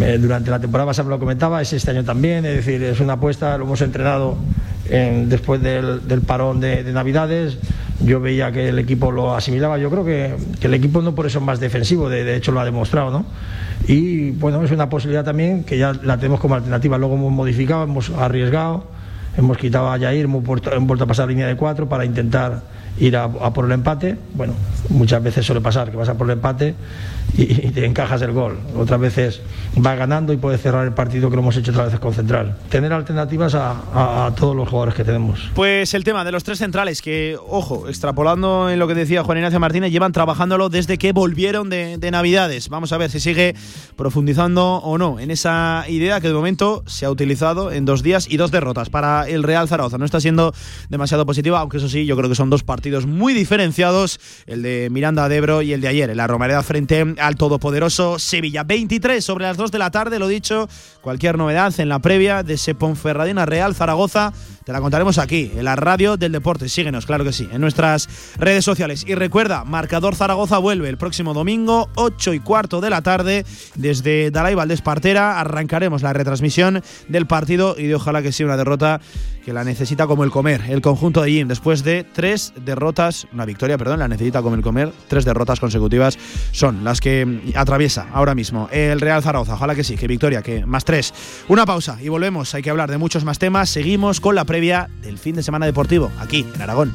eh, durante la temporada pasada me lo comentaba, es este año también, es decir, es una apuesta, lo hemos entrenado en- después del, parón de, de Navidades, yo veía que el equipo lo asimilaba, yo creo que, el equipo no por eso es más defensivo, de, de hecho lo ha demostrado, ¿no? Y bueno, es una posibilidad también que ya la tenemos como alternativa, luego hemos modificado, hemos arriesgado hemos quitado a Jair, hemos vuelto, hemos vuelto a pasar línea de cuatro para intentar ir a, a por el empate. Bueno, muchas veces suele pasar que vas a por el empate y, te encajas el gol. Otras veces vas ganando y puedes cerrar el partido que lo hemos hecho otras veces con Central. Tener alternativas a, todos los jugadores que tenemos. Pues el tema de los tres centrales, que, ojo, extrapolando en lo que decía Juan Ignacio Martínez, llevan trabajándolo desde que volvieron de, de Navidades. Vamos a ver si sigue profundizando o no en esa idea que de momento se ha utilizado en dos días y dos derrotas para el Real Zaragoza. No está siendo demasiado positiva, aunque eso sí, yo creo que son dos partidos muy diferenciados, el de Miranda de Ebro y el de ayer, en la Romareda frente al todopoderoso Sevilla. 23 sobre las 2 de la tarde, lo dicho, cualquier novedad en la previa de ese Ponferradina Real Zaragoza. Te la contaremos aquí, en la radio del deporte. Síguenos, claro que sí, en nuestras redes sociales. Y recuerda, Marcador Zaragoza vuelve el próximo domingo, 8 y cuarto de la tarde, desde Dalai Valdés Partera. Arrancaremos la retransmisión del partido y de ojalá que sea una derrota que la necesita como el comer. El conjunto de Jim, después de tres derrotas, una victoria, perdón, la necesita como el comer. Tres derrotas consecutivas son las que atraviesa ahora mismo el Real Zaragoza. Ojalá que sí, que victoria, que más tres. Una pausa y volvemos. Hay que hablar de muchos más temas. Seguimos con la previa del fin de semana deportivo, aquí en Aragón.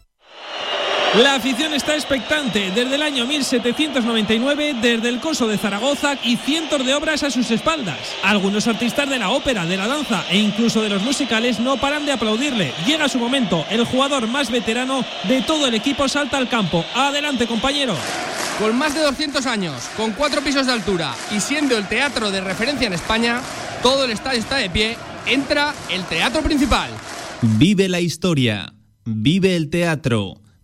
La afición está expectante desde el año 1799, desde el coso de Zaragoza y cientos de obras a sus espaldas. Algunos artistas de la ópera, de la danza e incluso de los musicales no paran de aplaudirle. Llega su momento, el jugador más veterano de todo el equipo salta al campo. Adelante compañero. Con más de 200 años, con cuatro pisos de altura y siendo el teatro de referencia en España, todo el estadio está de pie, entra el teatro principal. Vive la historia. Vive el teatro.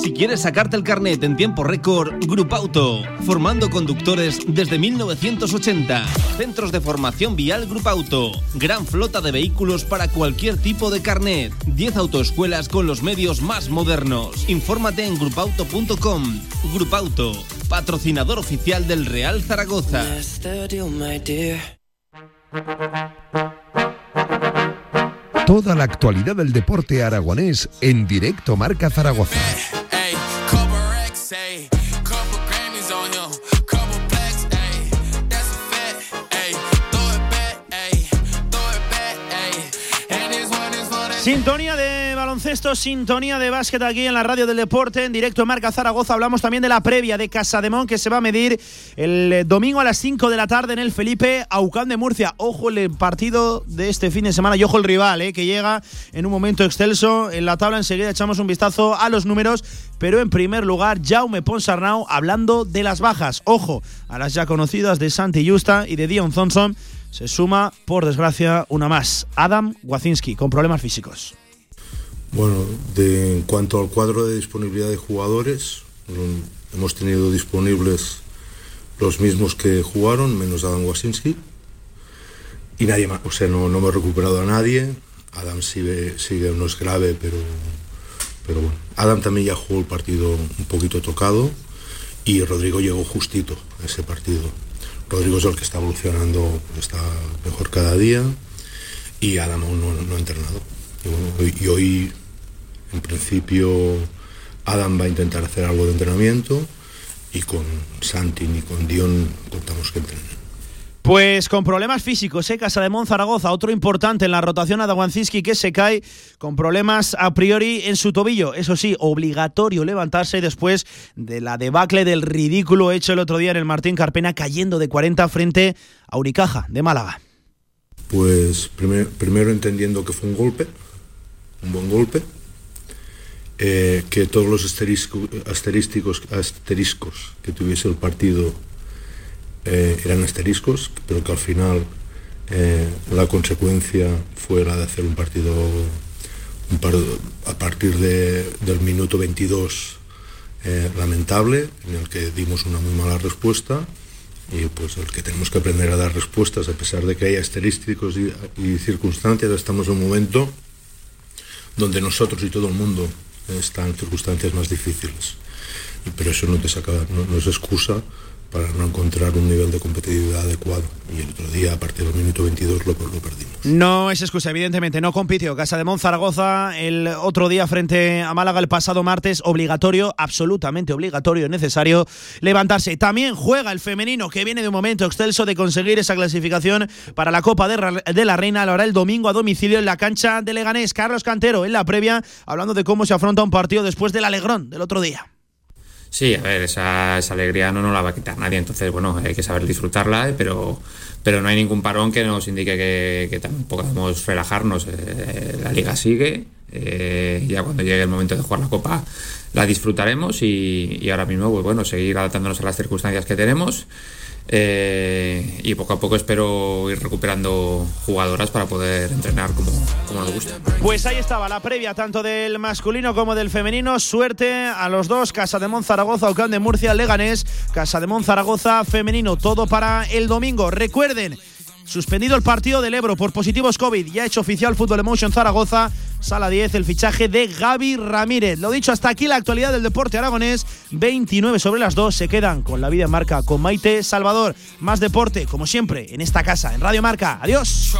Si quieres sacarte el carnet en tiempo récord, Grupauto, formando conductores desde 1980. Centros de formación vial Grupauto. Gran flota de vehículos para cualquier tipo de carnet. 10 autoescuelas con los medios más modernos. Infórmate en grupauto.com. Grupauto, patrocinador oficial del Real Zaragoza. Toda la actualidad del deporte aragonés en directo Marca Zaragoza. Hey, couple Grammys on him, couple plaques, hey, that's a fact, hey, throw it back, hey, throw it back, hey, and this one is for the Sintonía de baloncesto, sintonía de básquet aquí en la radio del deporte, en directo Marca Zaragoza. Hablamos también de la previa de Casademón que se va a medir el eh, domingo a las 5 de la tarde en el Felipe Aucán de Murcia. Ojo el partido de este fin de semana y ojo el rival, eh, que llega en un momento excelso en la tabla. Enseguida echamos un vistazo a los números, pero en primer lugar, Jaume Ponsarnau hablando de las bajas. Ojo a las ya conocidas de Santi Justa y de Dion Thompson. Se suma, por desgracia, una más. Adam Wacinski, con problemas físicos. Bueno, en cuanto al cuadro de disponibilidad de jugadores, hemos tenido disponibles los mismos que jugaron, menos Adam Wasinski, y nadie más. O sea, no, no hemos recuperado a nadie. Adam sigue, sigue no es grave, pero, pero bueno. Adam también ya jugó el partido un poquito tocado y Rodrigo llegó justito a ese partido. Rodrigo es el que está evolucionando, está mejor cada día y Adam aún no, no ha entrenado. Y hoy, en principio, Adam va a intentar hacer algo de entrenamiento y con Santi y con Dion contamos que entrenen. Pues con problemas físicos, ¿eh? Casa de Zaragoza, otro importante en la rotación a Dawanzinski que se cae con problemas a priori en su tobillo. Eso sí, obligatorio levantarse después de la debacle del ridículo hecho el otro día en el Martín Carpena cayendo de 40 frente a Unicaja de Málaga. Pues primer- primero entendiendo que fue un golpe, un buen golpe, eh, que todos los asterisco- asterísticos, asteriscos que tuviese el partido eh, eran asteriscos, pero que al final eh, la consecuencia fue la de hacer un partido a partir de- del minuto 22 eh, lamentable, en el que dimos una muy mala respuesta y pues el que tenemos que aprender a dar respuestas a pesar de que hay asterísticos y, y circunstancias, estamos en un momento donde nosotros y todo el mundo están en circunstancias más difíciles. Pero eso no te saca, no, no es excusa para no encontrar un nivel de competitividad adecuado. Y el otro día, a partir del minuto 22, lo, perdimos. No es excusa, evidentemente, no compitió. Casa de Monzaragoza el otro día frente a Málaga el pasado martes, obligatorio, absolutamente obligatorio, necesario levantarse. También juega el femenino que viene de un momento excelso de conseguir esa clasificación para la Copa de, de la Reina. Lo hará el domingo a domicilio en la cancha de Leganés. Carlos Cantero en la previa, hablando de cómo se afronta un partido después del alegrón del otro día. Sí, a ver, esa, esa alegría no nos la va a quitar nadie, entonces, bueno, hay que saber disfrutarla, eh, pero, pero no hay ningún parón que nos indique que, tampoco podamos relajarnos. Eh, la liga sigue, eh, ya cuando llegue el momento de jugar la Copa la disfrutaremos y, y ahora mismo, pues bueno, seguir adaptándonos a las circunstancias que tenemos. Eh, y poco a poco espero ir recuperando jugadoras para poder entrenar como, como nos gusta. Pues ahí estaba la previa tanto del masculino como del femenino. Suerte a los dos, Casa de Monzaragoza, Ocán de Murcia, Leganés, Casa de Monzaragoza, femenino, todo para el domingo. Recuerden, suspendido el partido del Ebro por positivos COVID, ya hecho oficial Fútbol Emotion Zaragoza, sala 10, el fichaje de Gaby Ramírez. Lo dicho, hasta aquí la actualidad del deporte aragonés, 29 sobre las 2, se quedan con la vida en marca con Maite Salvador. Más deporte, como siempre, en esta casa, en Radio Marca. Adiós.